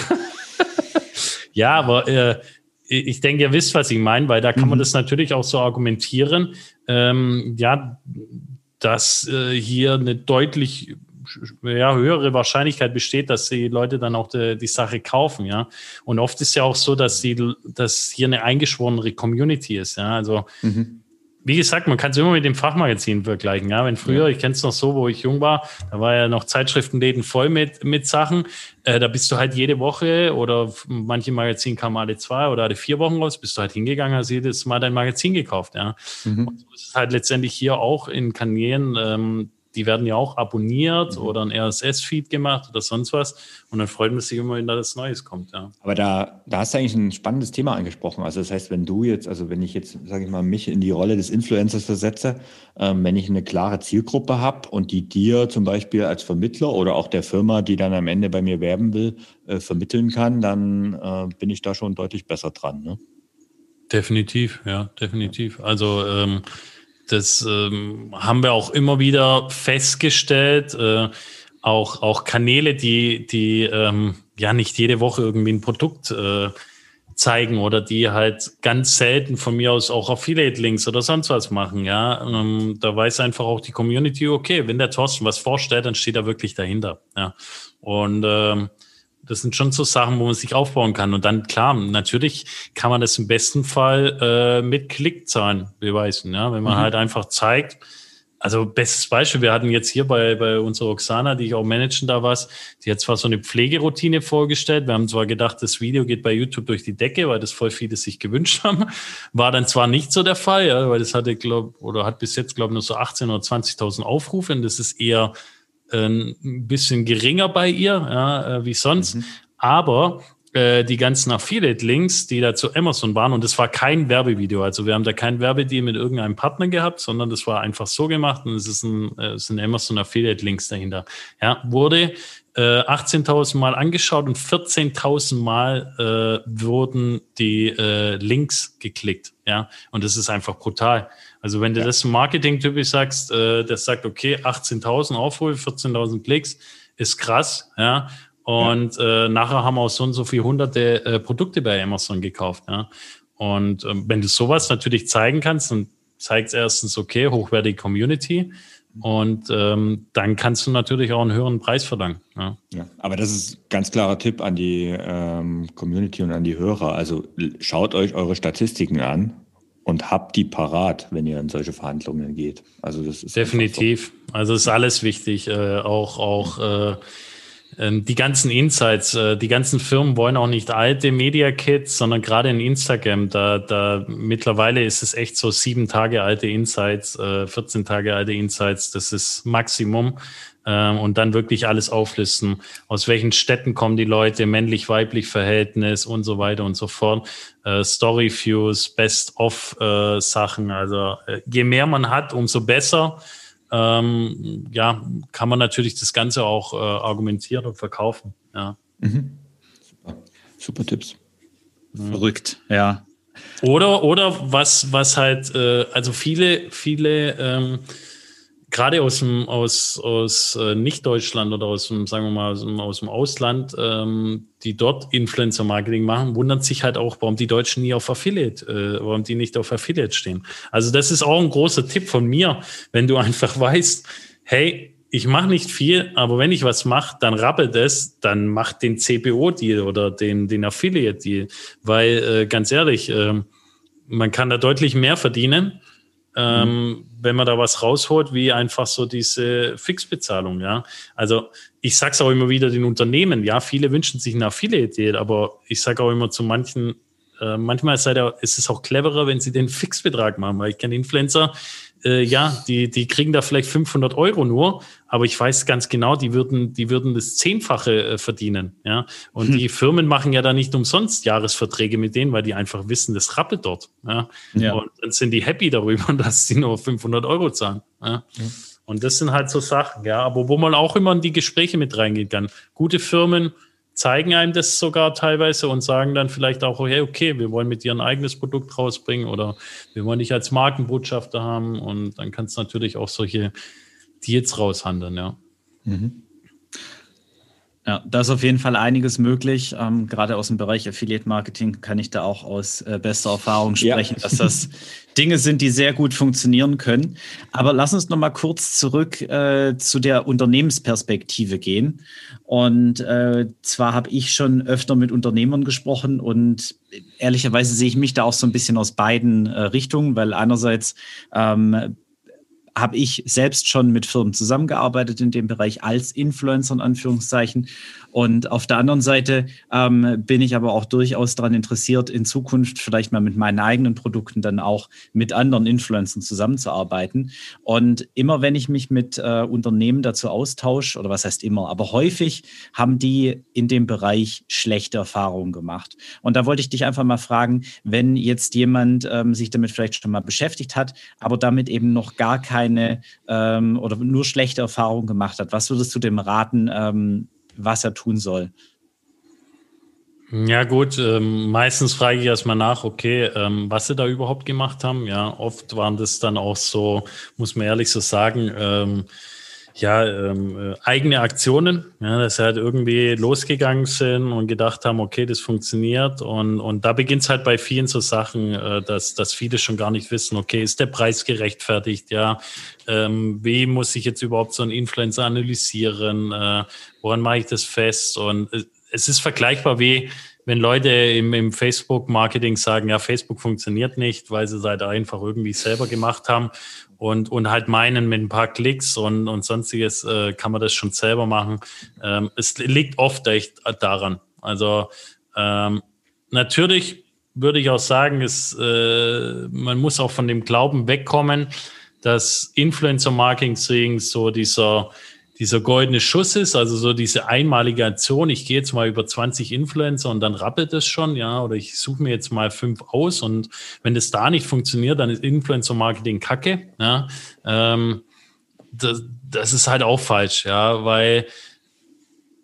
ja aber äh, ich denke, ihr wisst, was ich meine, weil da kann man mhm. das natürlich auch so argumentieren. Ähm, ja, dass äh, hier eine deutlich ja, höhere Wahrscheinlichkeit besteht, dass die Leute dann auch die, die, Sache kaufen, ja. Und oft ist ja auch so, dass die, dass hier eine eingeschworene Community ist, ja. Also mhm wie gesagt, man kann es immer mit dem Fachmagazin vergleichen. Ja, wenn früher, ich kenne es noch so, wo ich jung war, da war ja noch Zeitschriftenläden voll mit, mit Sachen. Äh, da bist du halt jede Woche oder manche Magazine kamen alle zwei oder alle vier Wochen raus, bist du halt hingegangen, hast jedes Mal dein Magazin gekauft. Ja, mhm. und so ist es halt letztendlich hier auch in Kanälen. Ähm, die werden ja auch abonniert mhm. oder ein RSS-Feed gemacht oder sonst was. Und dann freut man sich immer, wenn da das Neues kommt. Ja. Aber da, da hast du eigentlich ein spannendes Thema angesprochen. Also das heißt, wenn du jetzt, also wenn ich jetzt, sage ich mal, mich in die Rolle des Influencers versetze, ähm, wenn ich eine klare Zielgruppe habe und die dir zum Beispiel als Vermittler oder auch der Firma, die dann am Ende bei mir werben will, äh, vermitteln kann, dann äh, bin ich da schon deutlich besser dran. Ne? Definitiv, ja, definitiv. Also ähm, das ähm, haben wir auch immer wieder festgestellt. Äh, auch, auch Kanäle, die, die ähm, ja nicht jede Woche irgendwie ein Produkt äh, zeigen oder die halt ganz selten von mir aus auch Affiliate-Links oder sonst was machen. Ja, ähm, da weiß einfach auch die Community, okay, wenn der Thorsten was vorstellt, dann steht er wirklich dahinter. Ja, und ähm, das sind schon so Sachen, wo man sich aufbauen kann. Und dann, klar, natürlich kann man das im besten Fall äh, mit Klickzahlen beweisen. Ja? Wenn man mhm. halt einfach zeigt, also bestes Beispiel, wir hatten jetzt hier bei, bei unserer Oksana, die ich auch managen da was, die hat zwar so eine Pflegeroutine vorgestellt, wir haben zwar gedacht, das Video geht bei YouTube durch die Decke, weil das voll viele sich gewünscht haben, war dann zwar nicht so der Fall, ja, weil das hatte, glaube oder hat bis jetzt, glaube ich, nur so 18.000 oder 20.000 Aufrufe und das ist eher ein bisschen geringer bei ihr, ja, äh, wie sonst. Mhm. Aber äh, die ganzen Affiliate-Links, die da zu Amazon waren, und das war kein Werbevideo, also wir haben da kein Werbedeal mit irgendeinem Partner gehabt, sondern das war einfach so gemacht und es ist ein, äh, es sind Amazon Affiliate-Links dahinter. Ja, wurde äh, 18.000 Mal angeschaut und 14.000 Mal äh, wurden die äh, Links geklickt. Ja, und das ist einfach brutal. Also wenn du ja. das Marketing-typisch sagst, äh, das sagt, okay, 18.000 Aufrufe, 14.000 Klicks, ist krass, ja. Und ja. Äh, nachher haben auch so und so viele hunderte äh, Produkte bei Amazon gekauft, ja. Und ähm, wenn du sowas natürlich zeigen kannst, dann zeigt erstens, okay, hochwertige Community. Und ähm, dann kannst du natürlich auch einen höheren Preis verlangen. Ja. ja aber das ist ganz klarer Tipp an die ähm, Community und an die Hörer. Also schaut euch eure Statistiken an und habt die parat, wenn ihr in solche Verhandlungen geht. Also das ist definitiv. So. Also ist alles wichtig. Äh, auch auch äh, ähm, die ganzen Insights, äh, die ganzen Firmen wollen auch nicht alte Media Kits, sondern gerade in Instagram, da, da mittlerweile ist es echt so sieben Tage alte Insights, äh, 14 Tage alte Insights, das ist Maximum ähm, und dann wirklich alles auflisten. Aus welchen Städten kommen die Leute, männlich-weiblich Verhältnis und so weiter und so fort. Äh, Story Views, Best-of-Sachen. Äh, also äh, je mehr man hat, umso besser. Ähm, ja, kann man natürlich das Ganze auch äh, argumentieren und verkaufen. Ja. Mhm. Super. Super Tipps. Verrückt, ja. Oder, oder was, was halt, äh, also viele, viele ähm, gerade aus dem aus aus äh, nicht Deutschland oder aus dem sagen wir mal aus dem, aus dem Ausland, ähm, die dort Influencer Marketing machen, wundern sich halt auch, warum die Deutschen nie auf Affiliate, äh, warum die nicht auf Affiliate stehen. Also das ist auch ein großer Tipp von mir, wenn du einfach weißt, hey, ich mache nicht viel, aber wenn ich was mache, dann rappelt es, dann macht den CPO-Deal oder den, den Affiliate-Deal. Weil, äh, ganz ehrlich, äh, man kann da deutlich mehr verdienen ähm, mhm. wenn man da was rausholt, wie einfach so diese Fixbezahlung, ja. Also ich sage es auch immer wieder den Unternehmen, ja, viele wünschen sich eine Affiliate, aber ich sage auch immer zu manchen, äh, manchmal ist, halt, ist es auch cleverer, wenn sie den Fixbetrag machen, weil ich kenne Influencer, äh, ja, die, die kriegen da vielleicht 500 Euro nur, aber ich weiß ganz genau, die würden, die würden das Zehnfache äh, verdienen, ja. Und hm. die Firmen machen ja da nicht umsonst Jahresverträge mit denen, weil die einfach wissen, das rappelt dort, ja. ja. Und dann sind die happy darüber, dass sie nur 500 Euro zahlen, ja. ja. Und das sind halt so Sachen, ja, aber wo man auch immer in die Gespräche mit reingehen kann. Gute Firmen, zeigen einem das sogar teilweise und sagen dann vielleicht auch, hey, okay, wir wollen mit dir ein eigenes Produkt rausbringen oder wir wollen dich als Markenbotschafter haben und dann kannst du natürlich auch solche Deals raushandeln, ja. Mhm. Ja, da ist auf jeden Fall einiges möglich. Ähm, gerade aus dem Bereich Affiliate Marketing kann ich da auch aus äh, bester Erfahrung sprechen, ja. dass das Dinge sind, die sehr gut funktionieren können. Aber lass uns noch mal kurz zurück äh, zu der Unternehmensperspektive gehen. Und äh, zwar habe ich schon öfter mit Unternehmern gesprochen und ehrlicherweise sehe ich mich da auch so ein bisschen aus beiden äh, Richtungen, weil einerseits ähm, habe ich selbst schon mit Firmen zusammengearbeitet in dem Bereich als Influencer in Anführungszeichen. Und auf der anderen Seite ähm, bin ich aber auch durchaus daran interessiert, in Zukunft vielleicht mal mit meinen eigenen Produkten dann auch mit anderen Influencern zusammenzuarbeiten. Und immer wenn ich mich mit äh, Unternehmen dazu austausche, oder was heißt immer, aber häufig haben die in dem Bereich schlechte Erfahrungen gemacht. Und da wollte ich dich einfach mal fragen, wenn jetzt jemand ähm, sich damit vielleicht schon mal beschäftigt hat, aber damit eben noch gar keine ähm, oder nur schlechte Erfahrungen gemacht hat, was würdest du dem raten, ähm, was er tun soll. Ja gut, ähm, meistens frage ich erstmal nach, okay, ähm, was sie da überhaupt gemacht haben. Ja, oft waren das dann auch so, muss man ehrlich so sagen, ähm, ja, ähm, äh, eigene Aktionen, ja, dass sie halt irgendwie losgegangen sind und gedacht haben, okay, das funktioniert. Und, und da beginnt es halt bei vielen so Sachen, äh, dass, dass viele schon gar nicht wissen, okay, ist der Preis gerechtfertigt, ja, ähm, wie muss ich jetzt überhaupt so einen Influencer analysieren, äh, woran mache ich das fest? Und äh, es ist vergleichbar wie, wenn Leute im, im Facebook-Marketing sagen, ja, Facebook funktioniert nicht, weil sie es halt einfach irgendwie selber gemacht haben und, und halt meinen, mit ein paar Klicks und, und sonstiges äh, kann man das schon selber machen. Ähm, es liegt oft echt daran. Also ähm, natürlich würde ich auch sagen, es, äh, man muss auch von dem Glauben wegkommen, dass Influencer-Marketing so dieser dieser goldene Schuss ist, also so diese einmalige Aktion, ich gehe jetzt mal über 20 Influencer und dann rappelt es schon, ja, oder ich suche mir jetzt mal fünf aus und wenn das da nicht funktioniert, dann ist Influencer-Marketing Kacke, ja, ähm, das, das ist halt auch falsch, ja, weil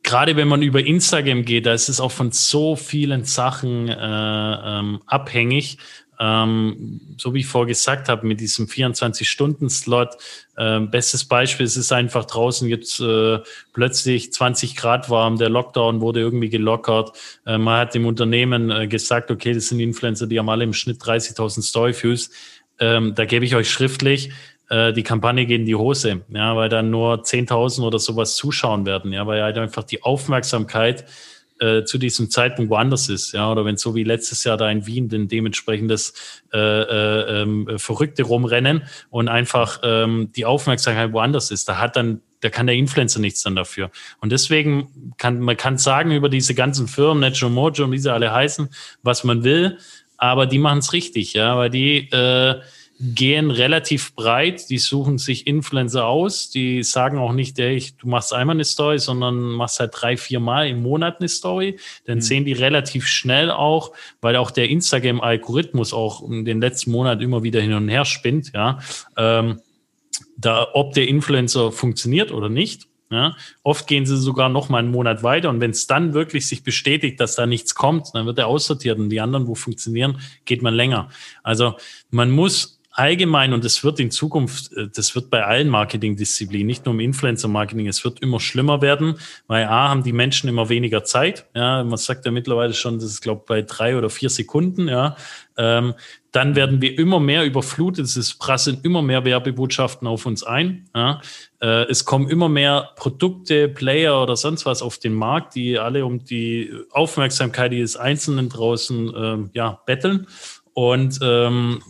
gerade wenn man über Instagram geht, da ist es auch von so vielen Sachen äh, ähm, abhängig ähm, so wie ich vorher gesagt habe, mit diesem 24-Stunden-Slot, äh, bestes Beispiel, es ist einfach draußen jetzt äh, plötzlich 20 Grad warm, der Lockdown wurde irgendwie gelockert. Äh, man hat dem Unternehmen äh, gesagt, okay, das sind Influencer, die haben alle im Schnitt 30.000 Story-Views. Ähm, da gebe ich euch schriftlich, äh, die Kampagne geht in die Hose, ja, weil dann nur 10.000 oder sowas zuschauen werden, ja, weil halt einfach die Aufmerksamkeit äh, zu diesem Zeitpunkt woanders ist, ja, oder wenn so wie letztes Jahr da in Wien denn dementsprechendes äh, äh, äh, Verrückte rumrennen und einfach ähm, die Aufmerksamkeit woanders ist, da hat dann da kann der Influencer nichts dann dafür. Und deswegen kann man kann sagen über diese ganzen Firmen, Natural Mojo und wie sie alle heißen, was man will, aber die machen es richtig, ja, weil die äh, gehen relativ breit, die suchen sich Influencer aus, die sagen auch nicht, ey, du machst einmal eine Story, sondern machst halt drei, vier Mal im Monat eine Story. Dann mhm. sehen die relativ schnell auch, weil auch der Instagram-Algorithmus auch in den letzten Monaten immer wieder hin und her spinnt, ja, ähm, da, ob der Influencer funktioniert oder nicht. Ja, oft gehen sie sogar noch mal einen Monat weiter und wenn es dann wirklich sich bestätigt, dass da nichts kommt, dann wird er aussortiert und die anderen, wo funktionieren, geht man länger. Also man muss allgemein, und es wird in Zukunft, äh, das wird bei allen Marketingdisziplinen, nicht nur im Influencer-Marketing, es wird immer schlimmer werden, weil A, haben die Menschen immer weniger Zeit. Ja, man sagt ja mittlerweile schon, das ist, glaube ich, bei drei oder vier Sekunden, ja. Ähm, dann werden wir immer mehr überflutet, es prasseln immer mehr Werbebotschaften auf uns ein. Ja. Äh, es kommen immer mehr Produkte, Player oder sonst was auf den Markt, die alle um die Aufmerksamkeit des Einzelnen draußen äh, ja, betteln. Und ähm,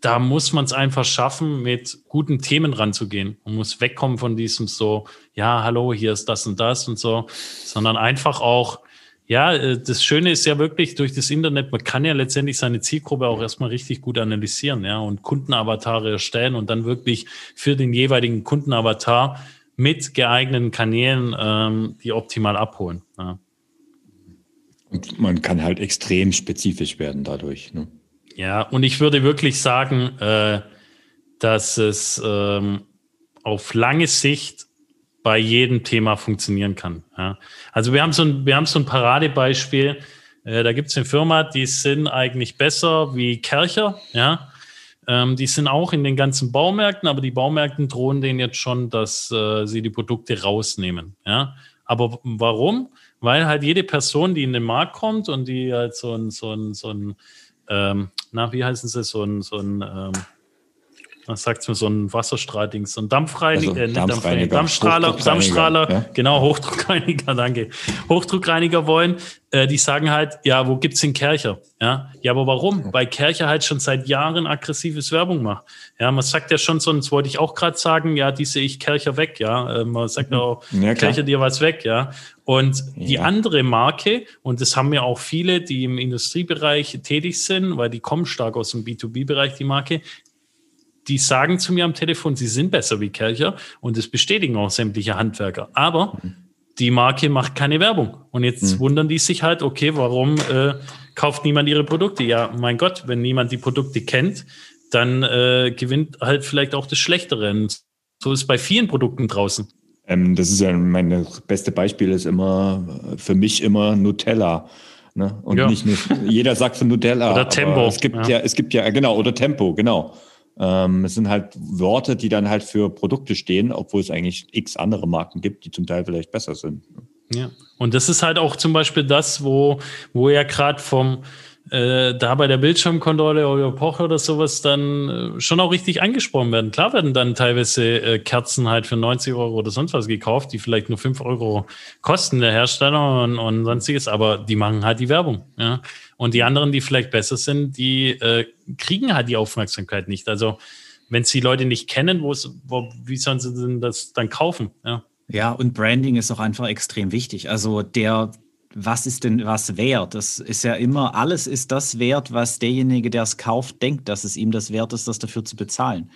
da muss man es einfach schaffen, mit guten Themen ranzugehen. Man muss wegkommen von diesem so, ja, hallo, hier ist das und das und so, sondern einfach auch, ja, äh, das Schöne ist ja wirklich durch das Internet, man kann ja letztendlich seine Zielgruppe auch erstmal richtig gut analysieren, ja, und Kundenavatare erstellen und dann wirklich für den jeweiligen Kundenavatar mit geeigneten Kanälen ähm, die optimal abholen. Ja. Und man kann halt extrem spezifisch werden dadurch. Ne? Ja, und ich würde wirklich sagen, äh, dass es ähm, auf lange Sicht bei jedem Thema funktionieren kann. Ja. Also wir haben so ein, wir haben so ein Paradebeispiel. Äh, da gibt es eine Firma, die sind eigentlich besser wie Kercher. Ja. Ähm, die sind auch in den ganzen Baumärkten, aber die Baumärkten drohen denen jetzt schon, dass äh, sie die Produkte rausnehmen. Ja. Aber warum? Weil halt jede Person, die in den Markt kommt und die halt so ein, so ein, so ein ähm, na, wie heißen sie, so ein, so ein ähm, was sagt man, so ein Wasserstrahlding, so ein Dampfreiniger, Also äh, Dampfreiniger, Dampfstrahler, Dampfstrahler, ja. genau, Hochdruckreiniger, danke. Hochdruckreiniger wollen, äh, die sagen halt, ja, wo gibt's den Kercher? Ja, ja, aber warum? Weil Kercher halt schon seit Jahren aggressives Werbung macht. Ja, man sagt ja schon so, und das wollte ich auch gerade sagen, ja, die sehe ich Kercher weg, ja. Äh, man sagt auch, Ja, klar. Kercher dir was weg, ja. Und die Ja. andere Marke, und das haben ja auch viele, die im Industriebereich tätig sind, weil die kommen stark aus dem B2B-Bereich, die Marke, die sagen zu mir am Telefon, sie sind besser wie Kercher und das bestätigen auch sämtliche Handwerker. Aber die Marke macht keine Werbung. Und jetzt wundern die sich halt, okay, warum äh, kauft niemand ihre Produkte? Ja, mein Gott, wenn niemand die Produkte kennt, dann äh, gewinnt halt vielleicht auch das Schlechtere. Und so ist es bei vielen Produkten draußen. Ähm, das ist ja mein beste Beispiel ist immer äh, für mich immer Nutella. Ne? Und Ja. nicht nur, jeder sagt von Nutella. Oder Tempo, Es gibt ja. ja. es gibt ja, genau, oder Tempo, genau. Ähm, es sind halt Worte, die dann halt für Produkte stehen, obwohl es eigentlich x andere Marken gibt, die zum Teil vielleicht besser sind. Ja. Und das ist halt auch zum Beispiel das, wo, wo ja gerade vom äh, da bei der Bildschirmkontrolle oder Poche oder sowas dann äh, schon auch richtig angesprochen werden. Klar werden dann teilweise äh, Kerzen halt für 90 Euro oder sonst was gekauft, die vielleicht nur 5 Euro kosten, der Hersteller und, und sonstiges, aber die machen halt die Werbung. Ja? Und die anderen, die vielleicht besser sind, die äh, kriegen halt die Aufmerksamkeit nicht. Also wenn es die Leute nicht kennen, wo, wie sollen sie denn das dann kaufen? Ja. Ja, und Branding ist auch einfach extrem wichtig. Also der, was ist denn was wert? Das ist ja immer, alles ist das wert, was derjenige, der es kauft, denkt, dass es ihm das wert ist, das dafür zu bezahlen.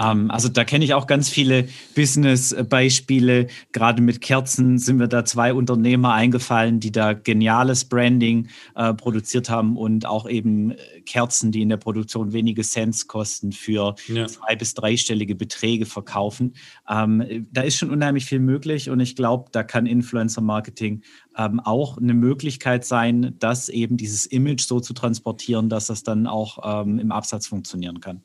Ähm, also da kenne ich auch ganz viele Business-Beispiele. Gerade mit Kerzen sind mir da zwei Unternehmer eingefallen, die da geniales Branding äh, produziert haben und auch eben äh, Kerzen, die in der Produktion wenige Cents kosten, für Ja. zwei- bis dreistellige Beträge verkaufen. Ähm, da ist schon unheimlich viel möglich und ich glaube, da kann Influencer-Marketing ähm, auch eine Möglichkeit sein, das eben dieses Image so zu transportieren, dass das dann auch ähm, im Absatz funktionieren kann.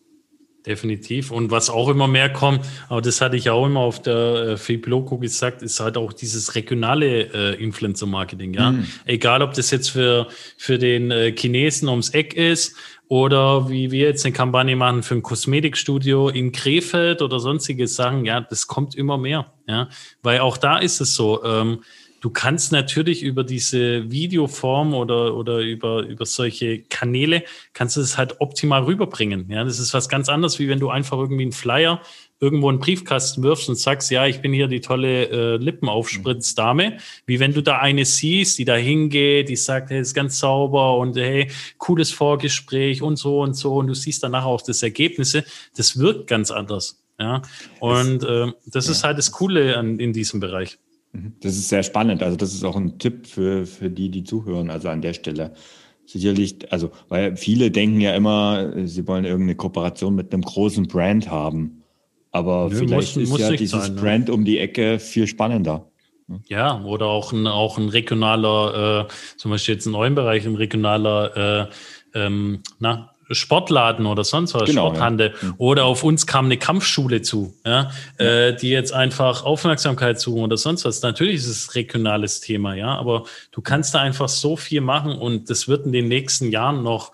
Definitiv. Und was auch immer mehr kommt, aber das hatte ich auch immer auf der äh, Fibloco gesagt, ist halt auch dieses regionale äh, Influencer-Marketing. Ja? Egal, ob das jetzt für, für den äh, Chinesen ums Eck ist oder wie wir jetzt eine Kampagne machen für ein Kosmetikstudio in Krefeld oder sonstige Sachen. Ja, das kommt immer mehr. Ja? Weil auch da ist es so, ähm, Du kannst natürlich über diese Videoform oder, oder über, über solche Kanäle, kannst du es halt optimal rüberbringen. Ja, das ist was ganz anderes, wie wenn du einfach irgendwie einen Flyer irgendwo in den Briefkasten wirfst und sagst, ja, ich bin hier die tolle äh, Lippenaufspritzdame. Wie wenn du da eine siehst, die da hingeht, die sagt, hey, ist ganz sauber und hey, cooles Vorgespräch und so und so und du siehst danach auch das Ergebnisse. Das wirkt ganz anders. Ja, und äh, das ist halt das Coole an, in diesem Bereich. Das ist sehr spannend. Also das ist auch ein Tipp für, für die, die zuhören, also an der Stelle. Sicherlich, also, weil viele denken ja immer, sie wollen irgendeine Kooperation mit einem großen Brand haben. Aber Nö, vielleicht muss- ist muss ja dieses sein, ne? Brand um die Ecke viel spannender. Ja, oder auch ein, auch ein regionaler, äh, zum Beispiel jetzt in eurem Bereich, ein regionaler äh, ähm, na, Sportladen oder sonst was, Genau, Sporthandel. Oder auf uns kam eine Kampfschule zu, ja, Äh, die jetzt einfach Aufmerksamkeit suchen oder sonst was. Natürlich ist es regionales Thema, ja, aber du kannst da einfach so viel machen und das wird in den nächsten Jahren noch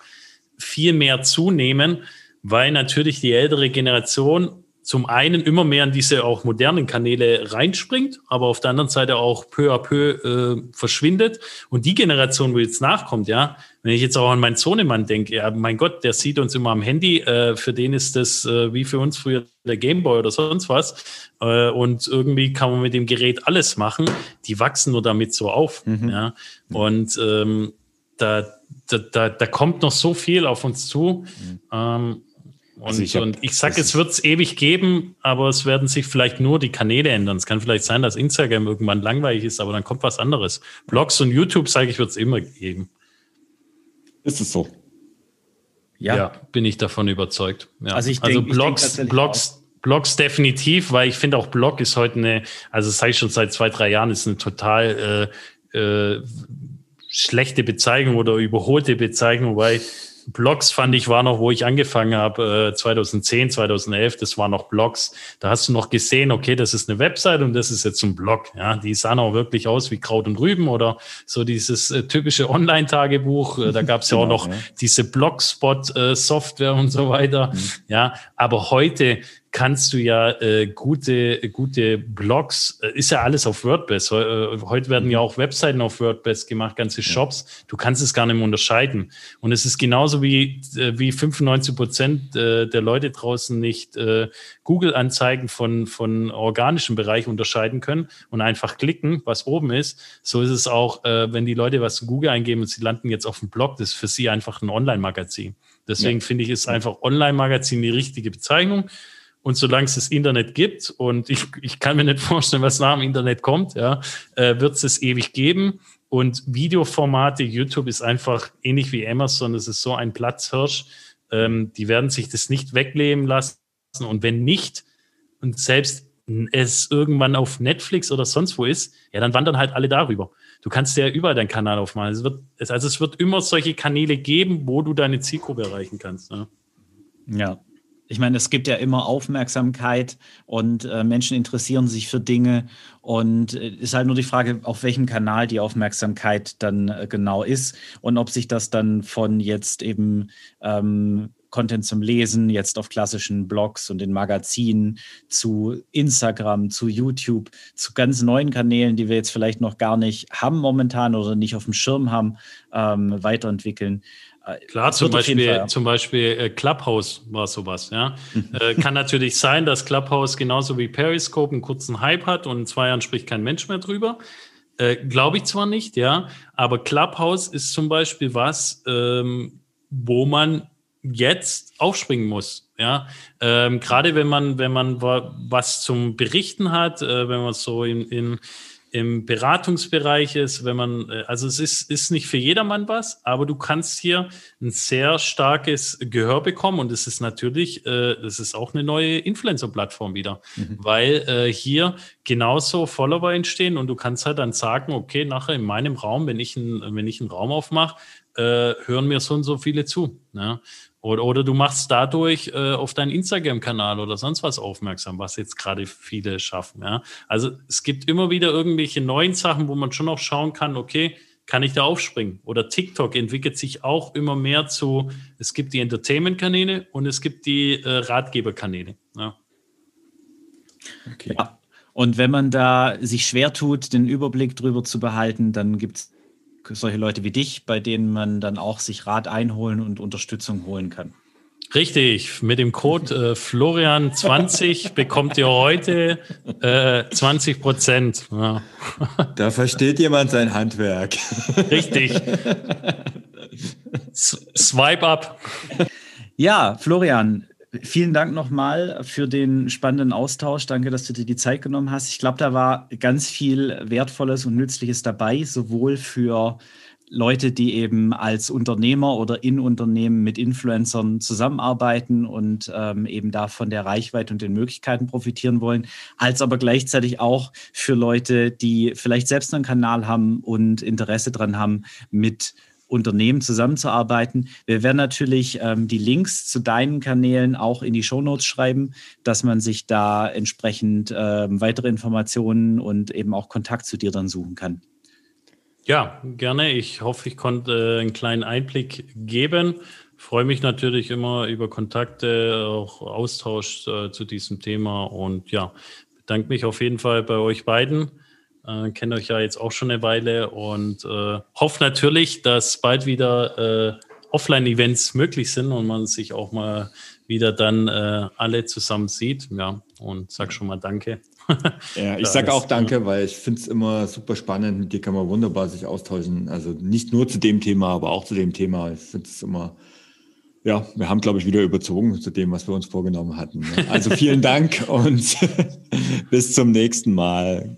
viel mehr zunehmen, weil natürlich die ältere Generation zum einen immer mehr in diese auch modernen Kanäle reinspringt, aber auf der anderen Seite auch peu à peu äh, verschwindet. Und die Generation, wo jetzt nachkommt, ja, wenn ich jetzt auch an meinen Sohnemann denke, ja, mein Gott, der sieht uns immer am Handy, äh, für den ist das äh, wie für uns früher der Gameboy oder sonst was. Äh, und irgendwie kann man mit dem Gerät alles machen. Die wachsen nur damit so auf. Ja. Und ähm, da, da, da, da kommt noch so viel auf uns zu. Ähm, und, Also ich hab- und ich sag, es wird es ewig geben, aber es werden sich vielleicht nur die Kanäle ändern. Es kann vielleicht sein, dass Instagram irgendwann langweilig ist, aber dann kommt was anderes. Blogs und YouTube, sage ich, wird es immer geben. Ist es so? Ja, bin ich davon überzeugt. Ja. Also ich denk- ich denk Blogs, tatsächlich Blogs, Blogs definitiv, weil ich finde auch Blog ist heute eine, also das sage ich schon seit zwei, drei Jahren, ist eine total äh, äh, schlechte Bezeichnung oder überholte Bezeichnung, weil Blogs fand ich war noch, wo ich angefangen habe, äh, 2010, 2011, das war noch Blogs. Da hast du noch gesehen, okay, das ist eine Website und das ist jetzt ein Blog. Ja, die sahen auch wirklich aus wie Kraut und Rüben oder so dieses äh, typische Online-Tagebuch. Äh, da gab es ja auch genau, noch ja. diese Blogspot-Software und so weiter. Mhm. Ja, aber heute kannst du ja äh, gute, gute Blogs, äh, ist ja alles auf WordPress. Äh, heute werden ja auch Webseiten auf WordPress gemacht, ganze Shops. Du kannst es gar nicht mehr unterscheiden. Und es ist genauso wie, äh, wie 95 Prozent äh, der Leute draußen nicht äh, Google-Anzeigen von, von organischem Bereich unterscheiden können und einfach klicken, was oben ist. So ist es auch, äh, wenn die Leute was zu Google eingeben und sie landen jetzt auf dem Blog, das ist für sie einfach ein Online-Magazin. Deswegen ja. finde ich, ist einfach Online-Magazin die richtige Bezeichnung. Und solange es das Internet gibt, und ich, ich kann mir nicht vorstellen, was nach dem Internet kommt, ja, äh, wird es es ewig geben. Und Videoformate, YouTube ist einfach ähnlich wie Amazon, es ist so ein Platzhirsch. Ähm, die werden sich das nicht wegleben lassen. Und wenn nicht, und selbst es irgendwann auf Netflix oder sonst wo ist, ja, dann wandern halt alle darüber. Du kannst ja überall deinen Kanal aufmachen. Es wird, also es wird immer solche Kanäle geben, wo du deine Zielgruppe erreichen kannst. Ja. ja. Ich meine, es gibt ja immer Aufmerksamkeit und äh, Menschen interessieren sich für Dinge und äh, ist halt nur die Frage, auf welchem Kanal die Aufmerksamkeit dann äh, genau ist und ob sich das dann von jetzt eben ähm, Content zum Lesen, jetzt auf klassischen Blogs und in Magazinen, zu Instagram, zu YouTube, zu ganz neuen Kanälen, die wir jetzt vielleicht noch gar nicht haben momentan oder nicht auf dem Schirm haben, ähm, weiterentwickeln. Klar, zum Beispiel, Fall, ja. zum Beispiel äh, Clubhouse war sowas, ja. äh, kann natürlich sein, dass Clubhouse genauso wie Periscope einen kurzen Hype hat und in zwei Jahren spricht kein Mensch mehr drüber. Äh, Glaube ich zwar nicht, ja, aber Clubhouse ist zum Beispiel was, ähm, wo man jetzt aufspringen muss. Ja, ähm, gerade wenn man, wenn man was zum Berichten hat, äh, wenn man so in, in im Beratungsbereich ist, wenn man, äh, also es ist, ist nicht für jedermann was, aber du kannst hier ein sehr starkes Gehör bekommen und es ist natürlich, äh, das ist auch eine neue Influencer-Plattform wieder, mhm. weil äh, hier genauso Follower entstehen und du kannst halt dann sagen, okay, nachher in meinem Raum, wenn ich, ein, wenn ich einen Raum aufmache, äh, hören mir so und so viele zu. Ne? Oder, oder du machst dadurch äh, auf deinen Instagram-Kanal oder sonst was aufmerksam, was jetzt gerade viele schaffen. Ja? Also es gibt immer wieder irgendwelche neuen Sachen, wo man schon auch schauen kann, okay, kann ich da aufspringen? Oder TikTok entwickelt sich auch immer mehr zu, es gibt die Entertainment-Kanäle und es gibt die äh, Ratgeber-Kanäle. Ja. Okay. Ja. Und wenn man da sich schwer tut, den Überblick drüber zu behalten, dann gibt es solche Leute wie dich, bei denen man dann auch sich Rat einholen und Unterstützung holen kann. Richtig, mit dem Code äh, Florian20 bekommt ihr heute äh, 20 Prozent. Ja. Da versteht jemand sein Handwerk. Richtig. S Swipe up. Ja, Florian, Vielen Dank nochmal für den spannenden Austausch. Danke, dass du dir die Zeit genommen hast. Ich glaube, da war ganz viel Wertvolles und Nützliches dabei, sowohl für Leute, die eben als Unternehmer oder in Unternehmen mit Influencern zusammenarbeiten und ähm, eben da von der Reichweite und den Möglichkeiten profitieren wollen, als aber gleichzeitig auch für Leute, die vielleicht selbst einen Kanal haben und Interesse daran haben, mit Unternehmen zusammenzuarbeiten. Wir werden natürlich ähm, die Links zu deinen Kanälen auch in die Shownotes schreiben, dass man sich da entsprechend ähm, weitere Informationen und eben auch Kontakt zu dir dann suchen kann. Ja, gerne. Ich hoffe, ich konnte äh, einen kleinen Einblick geben. Freue mich natürlich immer über Kontakte, auch Austausch äh, zu diesem Thema und ja, bedanke mich auf jeden Fall bei euch beiden äh, kenne euch ja jetzt auch schon eine Weile und äh, hoffe natürlich, dass bald wieder äh, Offline-Events möglich sind und man sich auch mal wieder dann äh, alle zusammen sieht. Ja, und sag schon mal Danke. ja, ich sage auch Danke, weil ich finde es immer super spannend. Mit dir kann man wunderbar sich austauschen. Also nicht nur zu dem Thema, aber auch zu dem Thema. Ich finde es immer ja, wir haben, glaube ich, wieder überzogen zu dem, was wir uns vorgenommen hatten. Ne? Also vielen Dank und bis zum nächsten Mal.